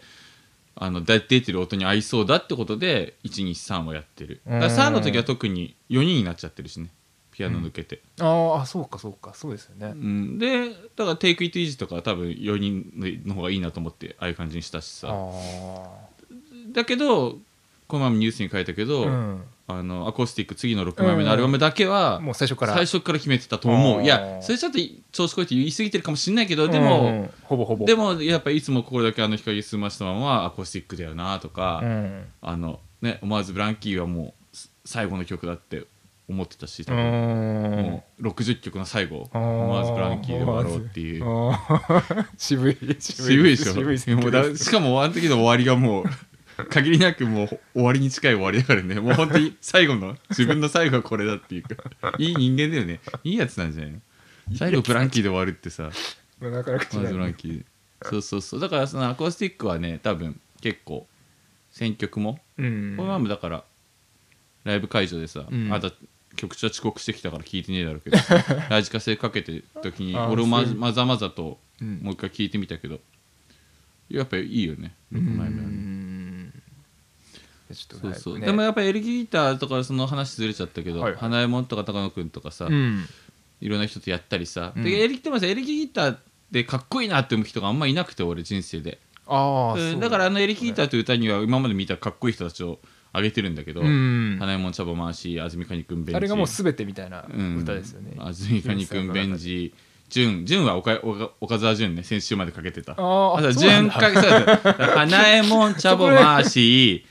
あの出てる音に合いそうだってことで123はやってる。だから3の時は特に4人になっちゃってるしね。ピアノ抜けて、あーあそうかそうか。そうですよね。うん。でだから「Take It Easy」とかは多分4人の方がいいなと思ってああいう感じにしたしあさ。あだけどこのままニュースに書いたけど、うんあのアコースティック次の6枚目のアルバムだけは、もう最初から。最初から決めてたと思う。いやそれちょっと調子こいて言い過ぎてるかもしれないけどでも、うん。ほぼほぼ。でもやっぱいつもこれだけあの光澄ましたままアコースティックだよなとか、うん。あのね思わずブランキーはもうす最後の曲だって思ってたし多う分、ん。もう60曲の最後思わずブランキーで終わろうっていう。渋い [LAUGHS] 渋い。でしょ。しかもあの時の終わりがもう限りなくもう終わりに近い終わりだからね。[LAUGHS] もう本当に最後の自分の最後はこれだっていうか。[LAUGHS] いい人間だよね。いいやつなんじゃないの？最後ブランキーで終わるってさ。なかなか違まずブランうキー。そうそうそう。だからそのアコースティックはね多分結構選曲も、うん。このままだからライブ会場でさ、うん。あんた曲中遅刻してきたから聞いてねえだろうけど [LAUGHS] ラジカセかけてる時にあ俺もまざまざとうん。もう一回聞いてみたけどやっぱりいいよね。6枚目はうね。んちょっとそうそう、でもやっぱエレキギターとかその話ずれちゃったけど、はいはい。花江門とか高野君とかさ、うん。いろんな人とやったりさ、うん。でエレキでもさエレキギターってかっこいいなって思う人があんまいなくて俺人生で。ああうんだからあのエレキギターという歌には今まで見たかっこいい人たちを挙げてるんだけど、うん。花江門茶葉回し安住かにくんベンジ。あれがもう全てみたいなうん。歌ですよね。安住かにくんベンジ。潤潤は岡岡岡澤潤ね先週までかけてた。あーあ潤かそうだ花江門茶葉回し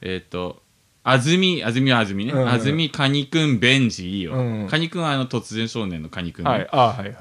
えっと安住安住は安住ね、うん。うん安住かにくんベンジいいよ、うん。かにくんはあの突然少年のかにくんね、はい。あーはいはい。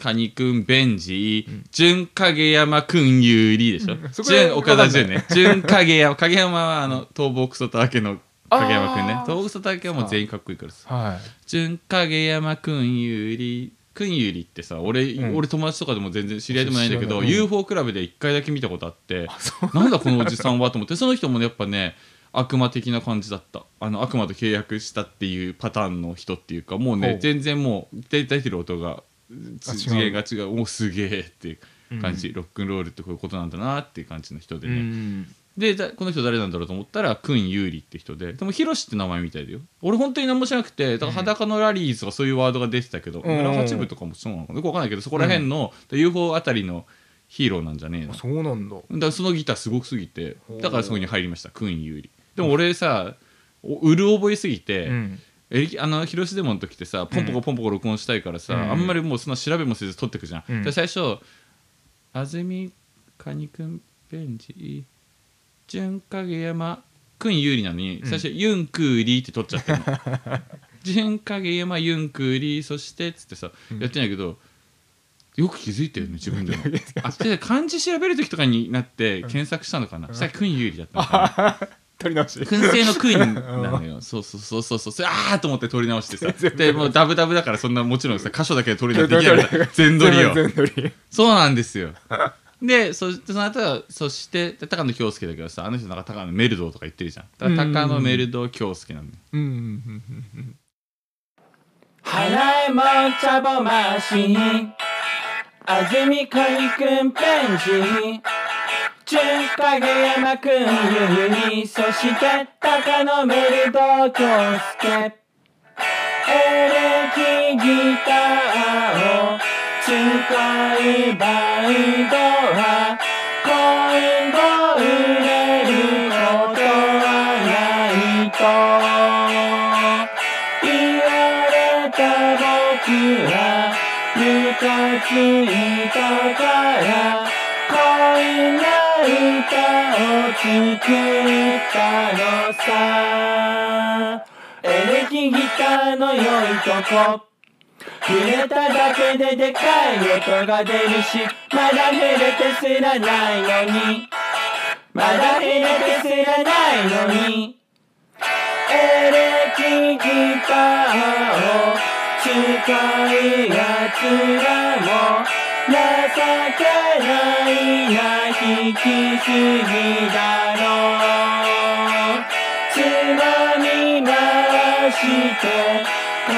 カニくん、ベンジ、純影山くん有利でしょ。そこで純岡田純ね。純影山、影山はあの、東北クソタケの影山くんね。東北クソタケはもう全員かっこいいからさ。はい。純影山くん有利、クンユリってさ俺,、うん。俺友達とかでも全然知り合いでもないんだけど、UFO クラブで1回だけ見たことあってなんだこのおじさんはと思って。その人もねやっぱね悪魔的な感じだった。あの悪魔と契約したっていうパターンの人っていうかもうほう。ね全然もう出てる音があ違う。次元が違う。もうすげえっていう感じ、ロックンロールってこういうことなんだなっていう感じの人でうね、んでだこの人誰なんだろうと思ったらクンユーリって人で。でもヒロシって名前みたいだよ。俺本当に何もしなくてだから裸のラリーズとかそういうワードが出てたけど、うん。村八部とかもそうなのかな。よくわかんないけどそこら辺の、UFO あたりのヒーローなんじゃねえの。だかそうなんだ。らそのギターすごくすぎてだからそこに入りました。クンユーリでも俺さおうる覚えすぎて、うん。エあの広瀬デモの時ってさポンポコポンポコ録音したいからさ、うん。あんまりもうそんな調べもせず撮ってくじゃん、うん。で最初「安住カニくんペンジ純影山くん有利なのに、うん。最初「ユンクーリー」って撮っちゃってるの。[LAUGHS] 純影山ユンクーリーそしてっつってさ、うん。やってんだけどよく気づいてるね自分でも。[LAUGHS] あで漢字調べる時とかになって検索したのかな、そしたらくん有利だったのかな [LAUGHS] 取り直し燻製のクイーンなのよ。[LAUGHS] そうそうそうそうそう。あーと思って撮り直してさ。で、もうダブダブだからそんなもちろんさ、箇所だけで撮り直してできないから [LAUGHS] 全撮りよ。全撮りそうなんですよ。で、そその後は、そして、で高野京介だけどさ、あの人なんか高野メルドーとか言ってるじゃん。だから高野メルドー京介なのよ。うんうんうんうん花いもちゃぼましに安住かにくんペンジ中影山くんゆゆりそして高野メルド京介エレキギターを使いバンドは今後売れることはないと。言われた僕はムカついたから。作ったのさ。エレキギターの良いとこ。触れただけででかい音が出るしまだ触れてすらないのに。まだ触れてすらないのに。エレキギターを使うやつらも情けないな引きすぎだろう。つまみ回して肩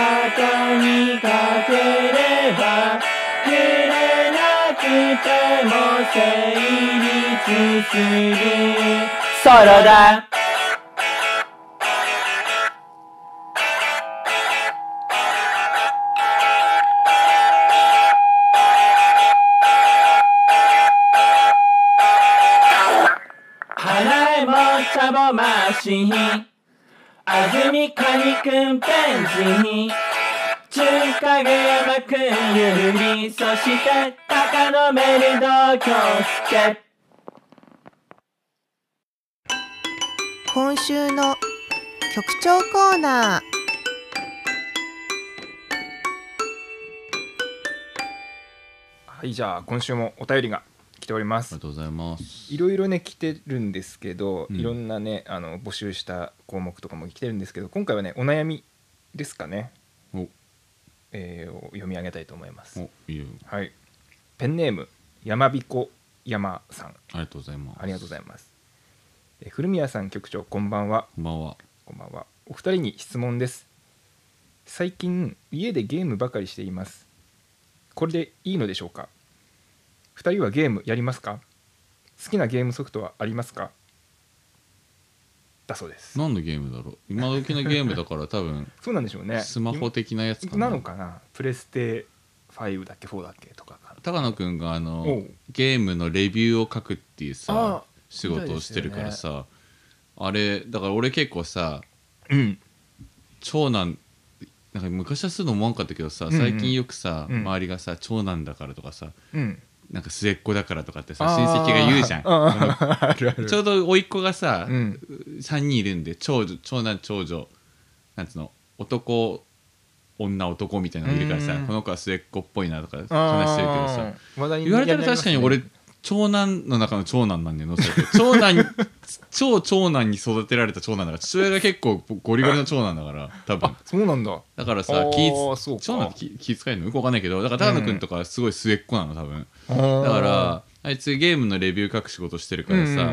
にかければ触れなくても成立する。ソロだぼましに安住かにくんペンジに中影山くんゆり。そして高野メルド京介。今週の局長コーナー。はいじゃあ今週もお便りが来ております。ありがとうございます。いろいろね来てるんですけど、うん。いろんなねあの募集した項目とかも来てるんですけど今回はねお悩みですかね、お。えーを読み上げたいと思います。おいいよ。はい。ペンネーム山彦山さん。ありがとうございます。ありがとうございます。えー古宮さん局長こんばんは。こんばんは。こんばんは。お二人に質問です。最近家でゲームばかりしています。これでいいのでしょうか？二人はゲームやりますか？好きなゲームソフトはありますか？だそうです。何のゲームだろう？今時のゲームだから多分 [LAUGHS] そうなんでしょうね。スマホ的なやつかな。なのかな？プレステ5だっけ？4だっけ？とかか高野くんがあおのう。ゲームのレビューを書くっていうあさ仕事をしてるからさあれだから俺結構さうん。長男なんか昔はするの思わんかったけどさ最近よくさ、うん。周りがさ長男だからとかさうんなんか末っ子だからとかってさ親戚が言うじゃん。[LAUGHS] ちょうど甥っ子がさ、うん。3人いるんで長女長男長女なんつうの男女男みたいなのがいるからさうん。この子は末っ子っぽいなとか話あしてるけどさ言われたら確かに俺長男の中の長男なんだよ野瀬って長男に超長男に育てられた長男だから父親が結構ゴリゴリの長男だから多分。あそうなんだ。だからあさ気長男って気気遣いのよくわかんないけどだから高野君とかすごい末っ子なの多分。だだからあいつゲームのレビュー書く仕事してるからさ、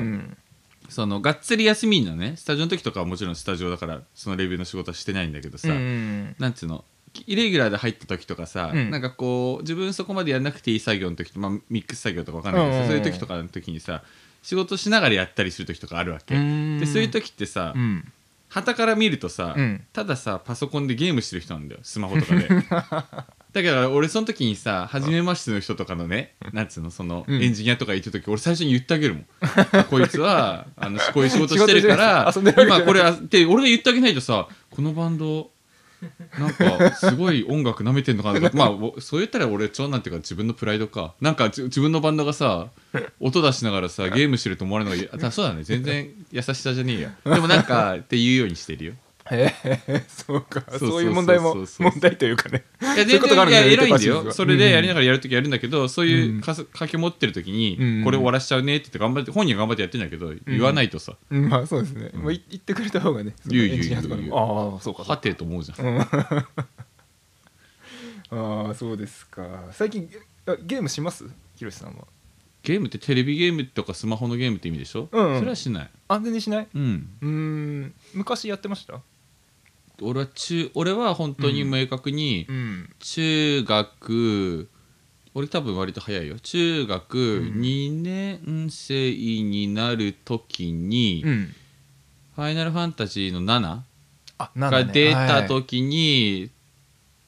そのがっつり休みのね。スタジオの時とかはもちろんスタジオだからそのレビューの仕事はしてないんだけどさ、なんつうのイレギュラーで入った時とかさ、うん。なんかこう自分そこまでやんなくていい作業の時と、まあ、ミックス作業とかわかんないけどさ、うんそういう時とかの時にさ仕事しながらやったりする時とかあるわけ、でそういう時ってさうん。旗から見るとさ、うん。たださパソコンでゲームしてる人なんだよ。スマホとかで。[LAUGHS] だけど俺その時にさ初めましての人とかのねなんつうのその、うん。エンジニアとか言った時俺最初に言ってあげるもん。[LAUGHS] こいつはあのこういう仕事してるから今これはって俺が言ってあげないとさこのバンドなんかすごい音楽なめてんのかなとかまあそう言ったら俺長男っていうか自分のプライドか。なんか自分のバンドがさ音出しながらさゲームしてると思われるのがそうだね。全然優しさじゃねえや。でもなんかって言うようにしてるよ。へ [LAUGHS] えそうかそういう問題も問題というかね。いやそういうことがあるんだよいや偉いんだよ。それでやりながらやるときやるんだけど、そういうかす書き持ってる時に、うんこれ終わらしちゃうねって言って頑張って本人は頑張ってやってんだけど、言わないとさ。うんまあそうですね。まあい言ってくれた方がね言う言うエンジニアとかで言うも。ああそうかはてと思うじゃん、うん。[LAUGHS] ああそうですか。最近あゲームします？ひろしさんは。ゲームってテレビゲームとかスマホのゲームって意味でしょ、うんうんそれはしないあ全然しないうんうーん昔やってました俺は中俺は本当に明確にん。中学、俺多分割と早いよ。中学2年生になる時に、うん。ファイナルファンタジーの7あなんが出たはい時に、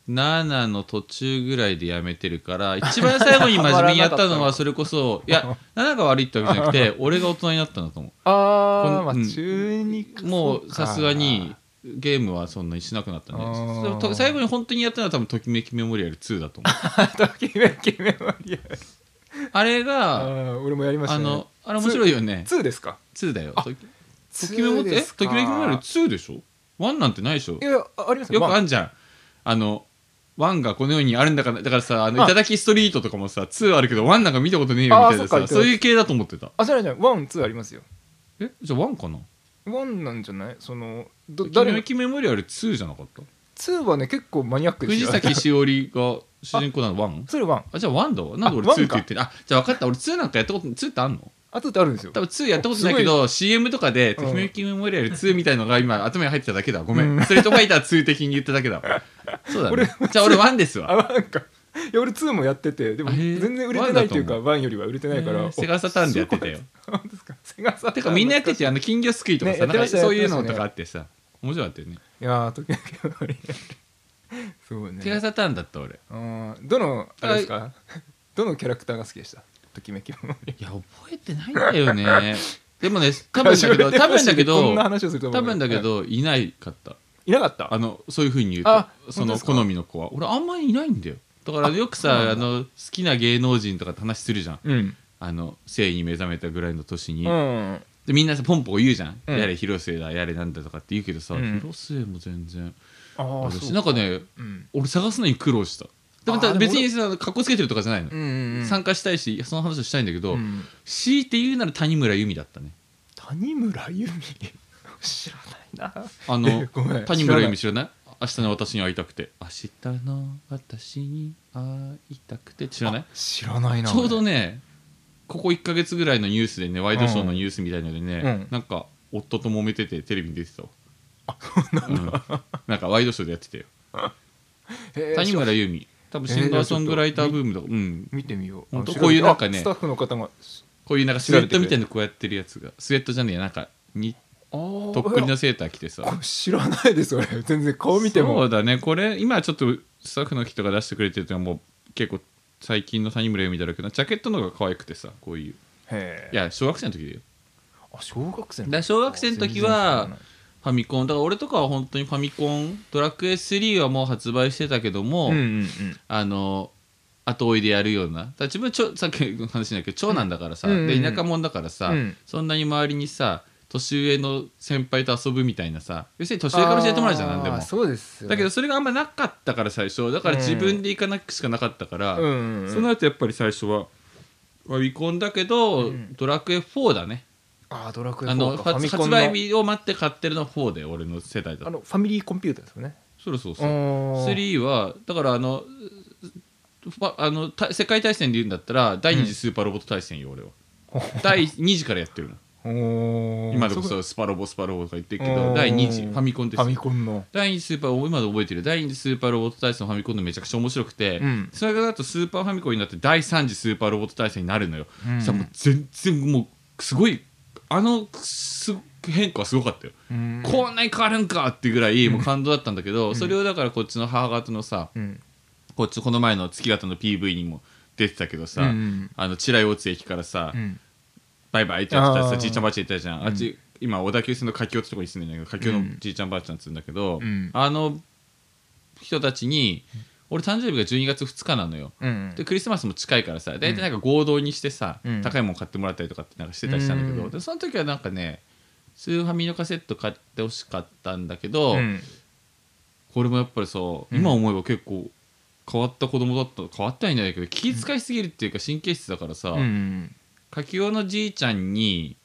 7の途中ぐらいでやめてるから一番最後に真面目にやったのは [LAUGHS] それこそいや7が悪いってわけじゃなくて俺が大人になったんだと思 [LAUGHS] あこん。あまあうん中二か。うもそうかさすがにゲームはそんなにしなくなったね。最後に本当にやったのは多分「ときめきメモリアル2」だと思う。[LAUGHS] ときめきメモリアル。あれあがー俺もやりましたね。あのあれ面白いよね。2ですか？2だよ。あときときメモっときめきメモリアル2でしょ？1なんてないでしょ？いやあありますよ。くあんんじゃん。あのワンがこの世にあるんだからだからさあのあ。いただきストリートとかもさ2あるけどワンなんか見たことねえよみたいなさそういう系だと思ってた。あじゃないじゃないワンツーありますよ。え？じゃあワンかな？ワンなんじゃない？そのど誰の？メモリアル2じゃなかった？ツーはね結構マニアックです藤よ。崎しおりが主人公なの？ワン？[LAUGHS] それワン。あじゃあワンだわ。なんで俺2あって言って？んのあじゃあ分かった。俺2なんかやったこと2ってあんの？あとってあるんですよ。多分2やったことないけど CM とかで「ときめきメモリアル2」みたいのが今頭に入ってただけだ。ごめん、ストリートファイター2的に言っただけだ。わそうだね。じゃあ俺1ですわ。あワンか。いや俺2もやっててでもあへー全然売れてないっていうかワンだとワンよりは売れてないから。えーセガサターンでやってたよ。おそういうこと本当ですかセガサターンてかみんなやっててあの金魚すくいとかさ、なんかねそういうのとかあってさ。面白かったよね。いやーときめきメモリアルそうね。セガサターンだった俺。あーどのあれですか？どのキャラクターが好きでした？ときめきいや覚えてないんだよね。[LAUGHS] でもね多分だけど多分だけど多分だけどい。ないかった。いなかった？あのそういうふうに言うあとその好みの子は。俺あんまりいないんだよ。だからよくさあの好きな芸能人とかって話するじゃん。うんあの性に目覚めたぐらいの年に、うん。でみんなさポンポコ言うじゃん、うん。やれ広末だやれなんだとかって言うけどさ、うん。広末も全然。ああるしなんかねうん。俺探すのに苦労した。でもあーでも別にさ格好つけてるとかじゃないの、うんうんうん。参加したいしその話をしたいんだけど、うん。強いて言うなら谷村由美だったね。谷村由美？[LAUGHS] 知らないな。あの [LAUGHS] ごめん。谷村由美知らない。明日の私に会いたくて。明日の私に会いたくて。知らない？知らないなちょうどねねここ1か月ぐらいのニュースでねワイドショーのニュースみたいのでね、うん。なんか夫と揉めててテレビに出てたわ。うんなんかワイドショーでやってたよ。谷村由美。多分シンガーソングライターブームとか、うん、見てみよう。ほんとあ調べてこうい。うなんかねあスタッフの方がこういうなんかスウェットみたいなのこうやってるやつがスウェットじゃねえなんかにととっくりのセーター着てさ。知らないです俺。全然顔見てそもうだね。これ今ちょっとスタッフの人が出してくれてるのはもう結構最近の谷村由美だろうけどジャケットの方が可愛くてさこういう。へえ。いや小学生の時だよ。あ小学生だから小学生の時はファミコン。だから俺とかは本当にファミコンドラクエ3はもう発売してたけども、うんうんうん。あの後追いでやるような。だから自分ちょさっきの話だけど長男だからさ、うんうん。で田舎者だからさ、うん。そんなに周りにさ年上の先輩と遊ぶみたいなさ要するに年上から教えてもらうじゃんなんでも。そうですよね。だけどそれがあんまなかったから最初。だから自分で行かなくしかなかったから、うん。その後やっぱり最初はファミコンだけど、うん。ドラクエ4だね。ああドラクエ4あの発売日を待って買ってるの4で俺の世代だあのファミリーコンピューターですよね。そうそうそうおー。3はだからあのあのた世界大戦で言うんだったら第二次スーパーロボット大戦よ俺は、第2次からやってるの今でこそスパロボスパロボとか言ってるけど第2次ファミコンですファミコンの。第2次スーパー今で覚えてる。第2次スーパーロボット大戦のファミコンのめちゃくちゃ面白くて、うん。それがだとスーパーファミコンになって第3次スーパーロボット大戦になるのよ、うん。そしたらもう全然もうすごいあのす変化はすごかったよ、うん。こんなに変わるんかっていうぐらいもう感動だったんだけど、それをだからこっちの母方のさうん。こっちこの前の月形の PV にも出てたけどさ、うんあの白井大津駅からさ、うんバイバイってやってたじいちゃんばあちゃんいたじゃん、あっち今小田急線の柿生ってとこに住んでん。だけど柿生のじいちゃんばあちゃんっつうんだけど、うん。あの人たちに俺誕生日が12月2日なのよ。うんでクリスマスも近いからさ大体なんか合同にしてさ、うん。高いもん買ってもらったりとかってなんかしてたりしたんだけど、うんでその時はなんかねスーファミのカセット買ってほしかったんだけど、うん。これもやっぱりさ、今思えば結構変わった子供だった変わったんじゃないけど気遣いすぎるっていうか神経質だからさ、うん柿雄のじいちゃんに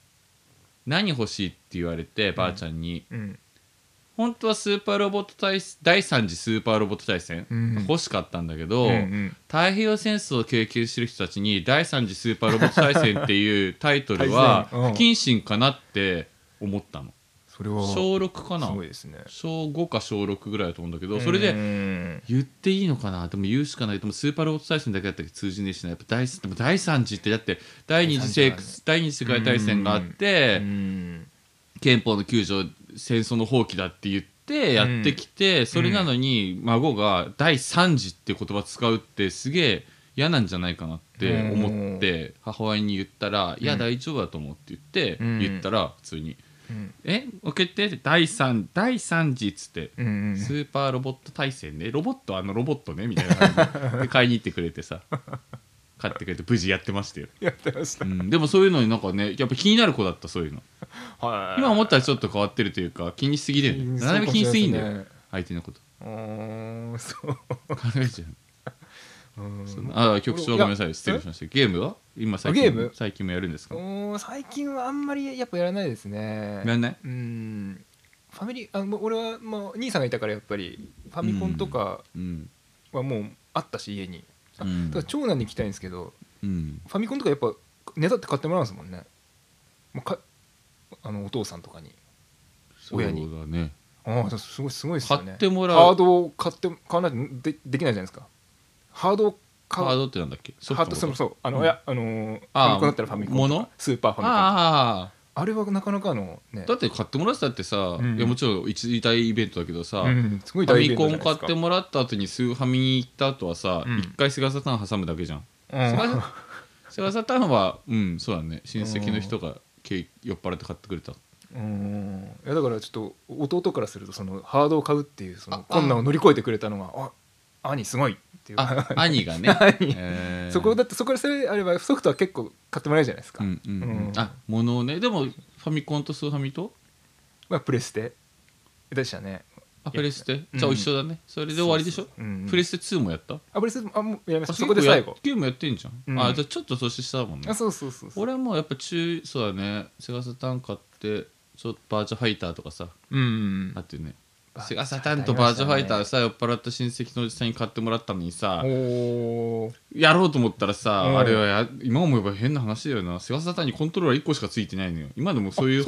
何欲しいって言われてばあちゃんに、うん。本当はスーパーロボット対第3次スーパーロボット対戦、うん。欲しかったんだけど、うんうん。太平洋戦争を経験してる人たちに第3次スーパーロボット対戦っていうタイトルは不謹慎かなって思ったのそれは小6かな？すごいですね。小5か小6ぐらいだと思うんだけどそれでで言っていいのかな？でも言うしかない。でもスーパーロボット対戦だけだったら通じねえしなやっぱ第でも第3次ってだって第二次世第二次世界大戦があって憲法の9条戦争の放棄だって言ってやってきて、それなのに孫が第3次って言葉使うってすげえ嫌なんじゃないかなって思って母親に言ったら「いや大丈夫だと思う」って言ってうん。言ったら普通にうん「え？オッケーって第3第3次」っつってうんうん。スーパーロボット対戦ね。ロボットあのロボットねみたいな感じで。[LAUGHS] 買いに行ってくれてさ買ってくれて無事やってましたよ、やってました。うん、でもそういうのになんかねやっぱ気になる子だったそういうの。はい。今思ったらちょっと変わってるというか気にしすぎだよね。うん何でも気にしすぎんだよそうかもしれないですね相手のこと。うーんそう。[LAUGHS] 考えちゃう。うんあ局長ごめんなさい。失礼しました。ゲームは？今最近ゲーム？最近もやるんですか？最近はあんまりやっぱやらないですね。やんない？うん。ファミリーあ俺はまあ兄さんがいたからやっぱりファミコンとかうんはもうあったし家に。あうん。ただ長男に聞きたいんですけどうん。ファミコンとかやっぱネタって買ってもらうんですもんね。もうかあのお父さんとかに。親に。そうだね。ああすごいすごいですよね。買ってもらう。ハードを買って買わないとでできないじゃないですかハードを買うハードってなんだっけ？ソハーそうそう。あの、いやあのーフあーァミコンだったらファミコンスーパーファミコン。あああれはなかなかのね。だって買ってもらってたってさ、ん。いやもちろん一大イベントだけどさ、うん、すごいファ大イベントミコン買ってもらった後にスーファミに行った後はさうん。一、回セガサターン挟むだけじゃん、うん。セガセガサターンはうんそうだね。親戚の人がけ酔っ払って買ってくれた。うん。いやだからちょっと弟からするとそのハードを買うっていうそのあ困難を乗り越えてくれたのがあ兄すごいっていうあ兄がね。[LAUGHS] 兄えー。そこだってそこでそれあればソフトは結構買ってもらえるじゃないですか、うんうんうん。うん。あものをね。でもファミコンとスーファミと？まあ、プレステでしたね。あプレステ？うん。じゃあ一緒だね。それで終わりでしょ？そうそうう。んプレステ2もやった？あプレステあもうやりましたあそこで最後。ゲームやってんじゃん、うん。あじゃあちょっと年下だもんね。あそうそうそう俺はもうやっぱ中そうだね。セガサターン買ってちょっとバーチャファイターとかさ。うんうん。あってねセガサターンとバーチャファイターさ酔っ払った親戚のおじさんに買ってもらったのにさやろうと思ったらさ、うん。あれはや今思えば変な話だよな。セガサターンにコントローラー1個しかついてないのよ。今でもそういう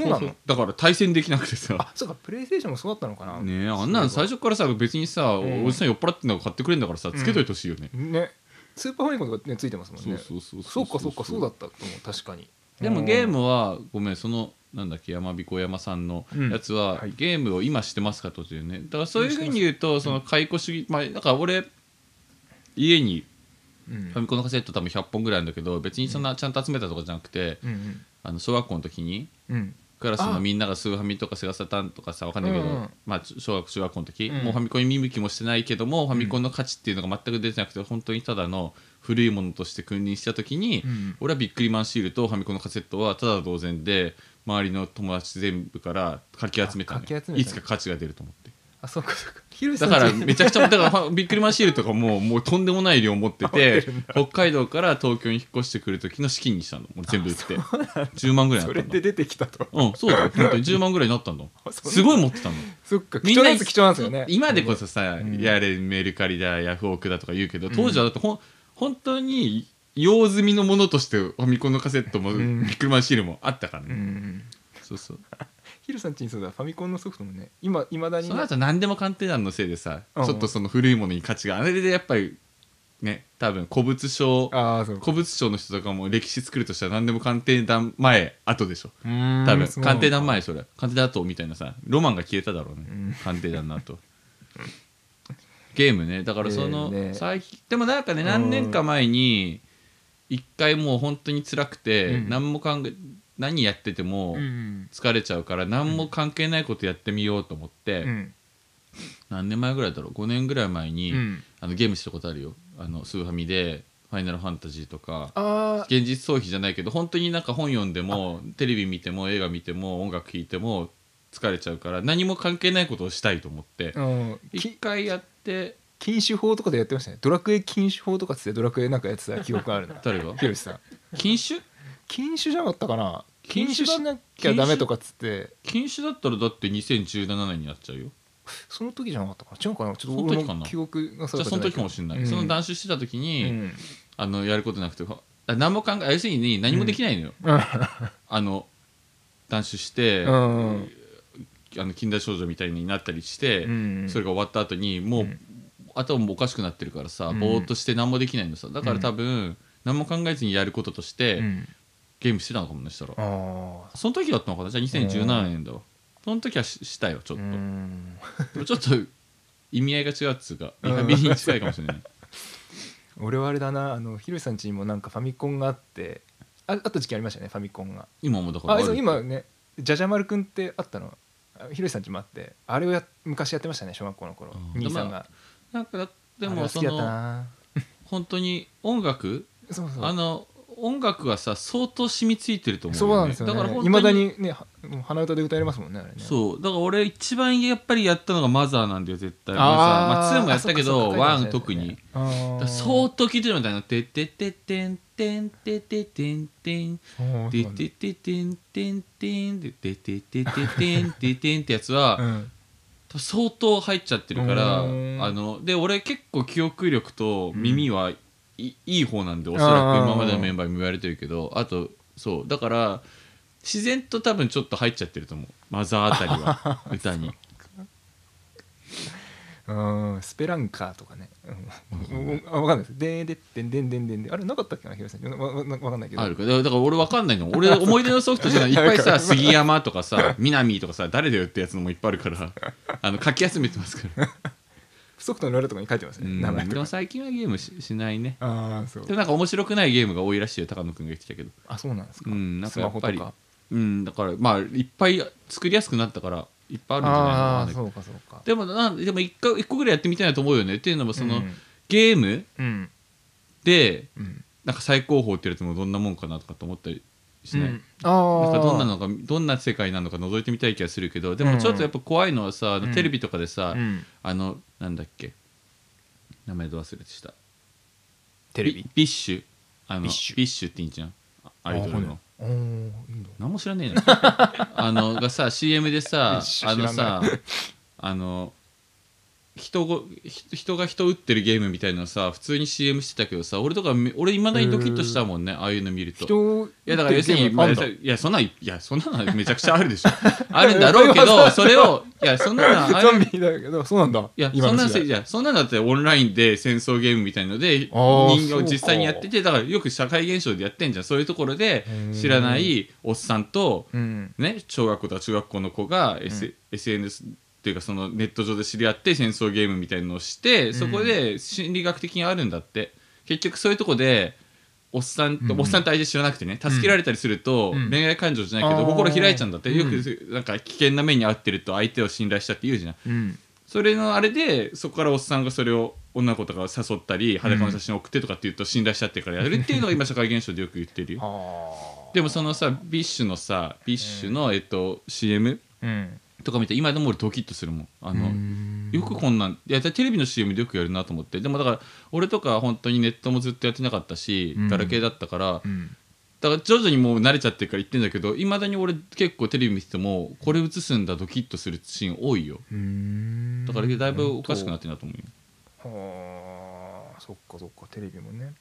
だから対戦できなくてさ。あそうかプレイステーションもそうだったのかな。ねえあんなの最初からさ別にさ、ん。おじさん酔っ払ってんだから買ってくれん。だからさつけといてほしいよね、ね。スーパーファミコンとかねついてますもんね。そうそうそうそうかそうかそうだったと思う確かに。でもゲームはごめんそのなんだっけ山彦山さんのやつは、うんはい。ゲームを今してますかというね。だからそういうふうに言うとその解雇主義まあだから俺家にうん。ファミコンのカセット多分100本ぐらいあるんだけど別にそんなちゃんと集めたとかじゃなくて、うんあの小学校の時にうん。うんクラスのあ。みんながスーファミとかセガサターンとかさわかんないけど、うんうんまあ小学中学校の時、うん。もうファミコンに見向きもしてないけども、ファミコンの価値っていうのが全く出てなくて本当にただの古いものとして君臨した時に、うん。俺はビックリマンシールとファミコンのカセットはただ同然で周りの友達全部からかき集めたのよ。あかき集めたいつか価値が出ると思って。あそうかそうか。だからめちゃくちゃだからビックリマンシールとかももうとんでもない量持ってて [LAUGHS] 北海道から東京に引っ越してくる時の資金にしたの。もう全部売って。10万ぐらいにそなったんだれで出てきたと。うんそうだよ。本当に10万ぐらいになったんだ [LAUGHS] そんなすごい持ってたの。そっかみんな貴重なやつ貴重なんですよね。今でこそさ、うん。やれメルカリだヤフオクだとか言うけど当時はだってほん本当に用済みのものとしてファミコンのカセットもビん。ックリマンシールもあったからうね、ん。そうそう。[LAUGHS] ヒロさんちにそうだ。ファミコンのソフトもね今いまだにね。その後何でも鑑定団のせいでさ、うん。ちょっとその古いものに価値があれでやっぱりね多分古物商古物商の人とかも歴史作るとしたら何でも鑑定団前後でしょ。多分鑑定団前それ。鑑定団後みたいなさロマンが消えただろうね、うん。鑑定団の後ゲームね。だからその、えーね。最近でもなんかね何年か前に一回もう本当に辛くて、うん。何も考え何やっててもうん疲れちゃうから何も関係ないことやってみようと思って、うん。何年前ぐらいだろう？5年ぐらい前に、うん。あのゲームしたことあるよ。あのスーファミで「ファイナルファンタジー」とかあ現実逃避じゃないけど本当になんか本読んでもテレビ見ても映画見ても音楽聴いても疲れちゃうから何も関係ないことをしたいと思ってあうん一き回やって禁酒法とかでやってましたね。ドラクエ禁酒法とかっつってドラクエなんかやってた記憶あるな。[LAUGHS] 誰が？ヒロシさん。禁酒？禁酒じゃなかったかな。禁禁酒しなきゃダメとかっつって。禁酒だったらだって2017年になっちゃうよ。その時じゃなかったかな。違うかな。ちょっと俺の記憶がじゃあその時かもしれない、うん。その断酒してた時うに、ん。あのやることなくてあ何も考え要するに何もできないのよ、あの断酒して、うん。あの近代少女みたいになったりして、うん。それが終わった後にもう、うん頭もおかしくなってるからさ、うん。ぼーっとして何もできないのさ。だから多分、何も考えずにやることとして、うん。ゲームしてたのかもねしたらああその時だったのかな？じゃあ2017年だわ。その時はししたよちょっと、うん。でもちょっと意味合いが違うっつうかリうん。ハビリに近いかもしれない。[LAUGHS] 俺はあれだなあのヒロシさん家にもなんかファミコンがあってああった時期ありましたねファミコンが。今もだからあ今ねじゃじゃ丸くんってあったの？あヒロシさん家もあってあれをや昔やってましたね小学校の頃うん。兄さんがなんかだでもそのな本当に音楽？あの音楽はさ相当染みついてると思うそうなんですよだからねいまだにね鼻歌で歌えれますもんねあれね。そう。だから俺一番やっぱりやったのがマザーなんだよ絶対。あーまあ2もやったけどっかそっか1特に。相当聞いてるみたいな「てってってってんてんてってってん。てん」ててっててんてんてんてってってっててんててんってやつはうん相当入っちゃってるからうん。あので俺結構記憶力と耳はいいい方なんでおそあらー。く今までのメンバーにも言われてるけどあとそうだから自然と多分ちょっと入っちゃってると思う。マザーあたりは [LAUGHS] 歌に。うんスペランカーとかね、わかんないです。でんでってんでんでんでんで。んあれなかったっけなヒロシさん。わかんないけど。あるか。だから俺わかんないの。俺思い出のソフトじゃない。[LAUGHS] いっぱいさ杉山とかさ南とかさ誰だよってやつのもいっぱいあるからあのかき集めてますから。ソフトの裏とかに書いてますね、うん。名前でも最近はゲームししないね。ああそう。でもなんか面白くないゲームが多いらしいよ。高野くんが言ってたけど。あそうなんですか、うん。なんスかやっぱりうん。だからまあいっぱい作りやすくなったからいっぱいあるんじゃないかなあそうかそうか。でもなんでも一個一個ぐらいやってみたいなと思うよね。っていうのもその、うん。ゲームうん。でうん。なんか最高峰ってやつもどんなもんかなとかと思ったりしない、うん。なんかどんなのかどんな世界なのか覗いてみたい気がするけどでもちょっとやっぱ怖いのはさ、あのうん。テレビとかでさ、うん。あのなんだっけ？名前ど忘れてした。テレビ。ビビッシュ？あのビッシュ。シュって言うんじゃん？あアイドルの何も知らねえなあのがさ CM でさ [LAUGHS] あのさあの人ごひ人が人撃ってるゲームみたいなのさ普通に CM してたけどさ俺とかめ俺いまだにドキッとしたもんねああいうの見ると。人いやだから要するに、まあ、いやそんないやそんなのめちゃくちゃあるでしょ。[LAUGHS] あるんだろうけどそれをいやそんなのあ [LAUGHS] ゾンビだけどそうなんだ。いやそんなのいやそんなのだってオンラインで戦争ゲームみたいので人を実際にやっててだからよく社会現象でやってんじゃん。そういうところで知らないおっさんとうん。ね小学校とか中学校の子が、S SNS っていうかそのネット上で知り合って戦争ゲームみたいのをしてそこで心理学的にあるんだって。結局そういうとこでおっさんと、うん。おっさんと相手知らなくてね助けられたりすると、うん。恋愛感情じゃないけど、心開いちゃうんだって。よくうなんか危険な目に遭ってると相手を信頼したって言うじゃん。うん。それのあれでそこからおっさんがそれを女の子とかを誘ったり裸の写真を送ってとかって言うと信頼しちゃってるからやるっていうのが今社会現象でよく言ってるよ。はでもそのさビッシュのさビッシュの、えっと、CM あうんとか見て今でも俺ドキッとするもん。あのよくこんなんいやテレビの CM でよくやるなと思って。でもだから俺とか本当にネットもずっとやってなかったし、うん。ガラケーだったから、うん。だから徐々にもう慣れちゃってるから言ってんだけどいまだに俺結構テレビ見ててもこれ映すんだドキッとするシーン多いよ。だからだいぶおかしくなってるなと思うよ。はあそっかそっかテレビもね。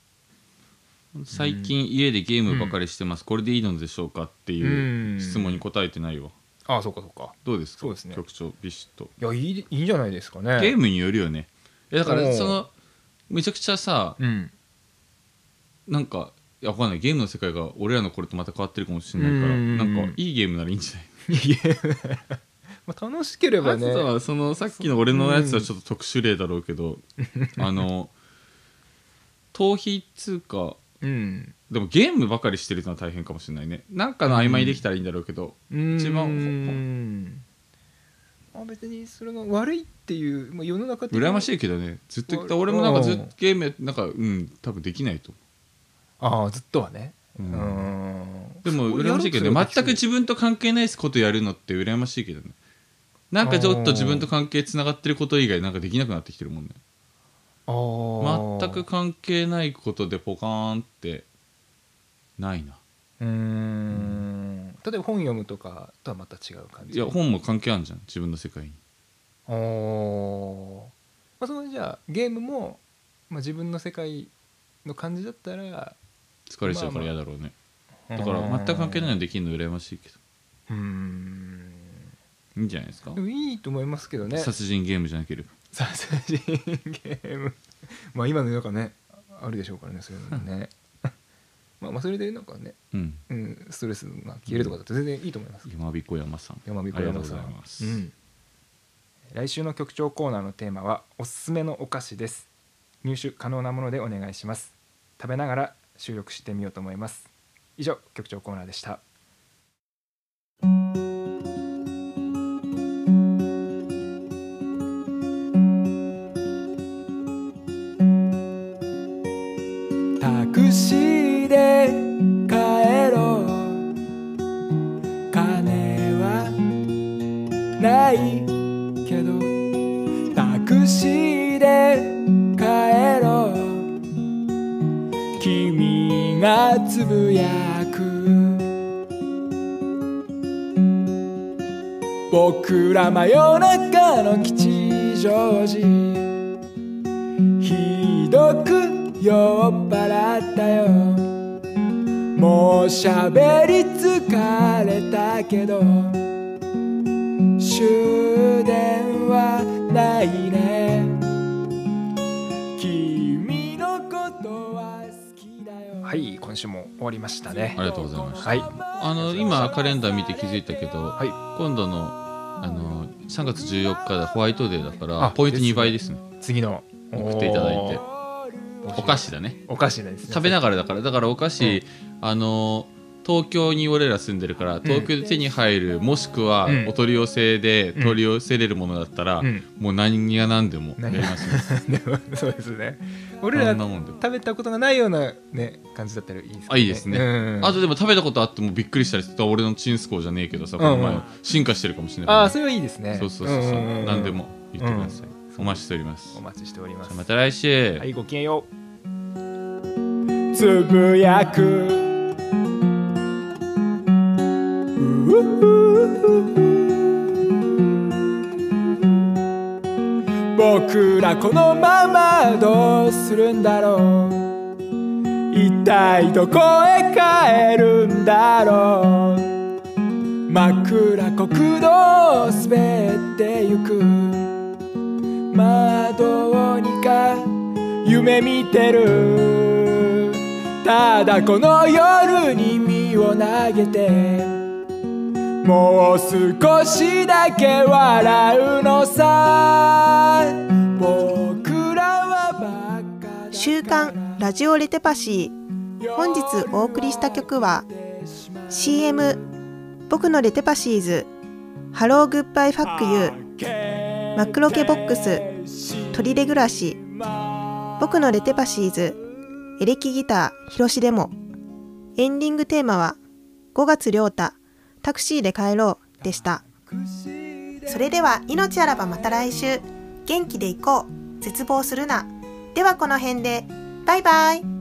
最近家でゲームばかりしてます、これでいいのでしょうかっていう質問に答えてないわああそっかそっか。どうですか？そうですね。局長ビシッと。いやいいいいんじゃないですかね。ゲームによるよね。えだからそのめちゃくちゃさうん。なんかいやわかんない。ゲームの世界が俺らの頃とまた変わってるかもしれないからうん。なんかいいゲームならいいんじゃない？い [LAUGHS] えまあ楽しければね。そのさっきの俺のやつはちょっと特殊例だろうけど、[LAUGHS] あの逃避っつうかうん。でもゲームばかりしてるのは大変かもしれないね。なんかの合間にできたらいいんだろうけど、一番うん。あ別にそれが悪いっていう、まあ、世の中的に羨ましいけどね。ずっと言ったうん俺もなんかずっとゲームやなんかうん多分できないとああずっとはね。ううん。んでも羨ましいけどね。全く自分と関係ないことやるのって羨ましいけどね。なんかちょっと自分と関係つながってること以外なんかできなくなってきてるもんね全く関係ないことでポカーンってないな。うーん。例えば本読むとかとはまた違う感じ？いや本も関係あるじゃん。自分の世界に。あー。まあそのじゃあゲームも、まあ、自分の世界の感じだったら疲れちゃうから嫌だろうね、だだから全く関係ないのできるの羨ましいけど。うーん。いいんじゃないですか？でもいいと思いますけどね。殺人ゲームじゃなければ殺人ゲーム。[LAUGHS] まあ今の世の中ねあるでしょうからねそういうのね。まあまあそれでなんかね、うん。うん、ストレスが消えるとかだと全然いいと思います。山彦山さん。山彦ありがとう山さんございます、うん、来週の局長コーナーのテーマはおすすめのお菓子です。入手可能なものでお願いします。食べながら収録してみようと思います。以上局長コーナーでしたつぶやく。僕ら真夜中の吉祥寺。ひどく酔っ払ったよ。もう喋り疲れたけど。も終わりましたね。ありがとうございました。はい。あの今カレンダー見て気づいたけど、はい。今度のあの3月14日でホワイトデーだからあポイント2倍ですね。次の送っていただいて。お菓子だね。お菓子ですね食べながらだから。だからお菓子、あの東京に俺ら住んでるから東京で手に入る、もしくはうん。お取り寄せでうん。取り寄せれるものだったら、うん。もう何が何でもや何りますねでもそうですね。俺ら食べたことがないようなね感じだったらいいですね。あいいですね。うん。あとでも食べたことあってもびっくりしたりする俺のチンスコーじゃねえけどさこの前、うん。うん進化してるかもしれない。ねあそれはいいですね。そうそうそうそう,、んんん何でも言ってください、お待ちしております。お待ちしております。また来週、はいごきげんよう。つぶやく僕らこのままどうするんだろう。一体どこへ帰るんだろう。枕国道を滑ってゆく。窓をにか夢見てる。ただこの夜に身を投げて。もう少しだけ笑うのさ。僕らはバカ週刊ラジオレテパシー。本日お送りした曲は CM 僕のレテパシーズ。ハローグッバイファックユー。マクロケボックス。鳥で暮らし僕のレテパシーズ。エレキギターひろしでもエンディングテーマは5月亮太。タクシーで帰ろうでした。それでは命あらばまた来週。元気でいこう。絶望するな。ではこの辺で。バイバイ。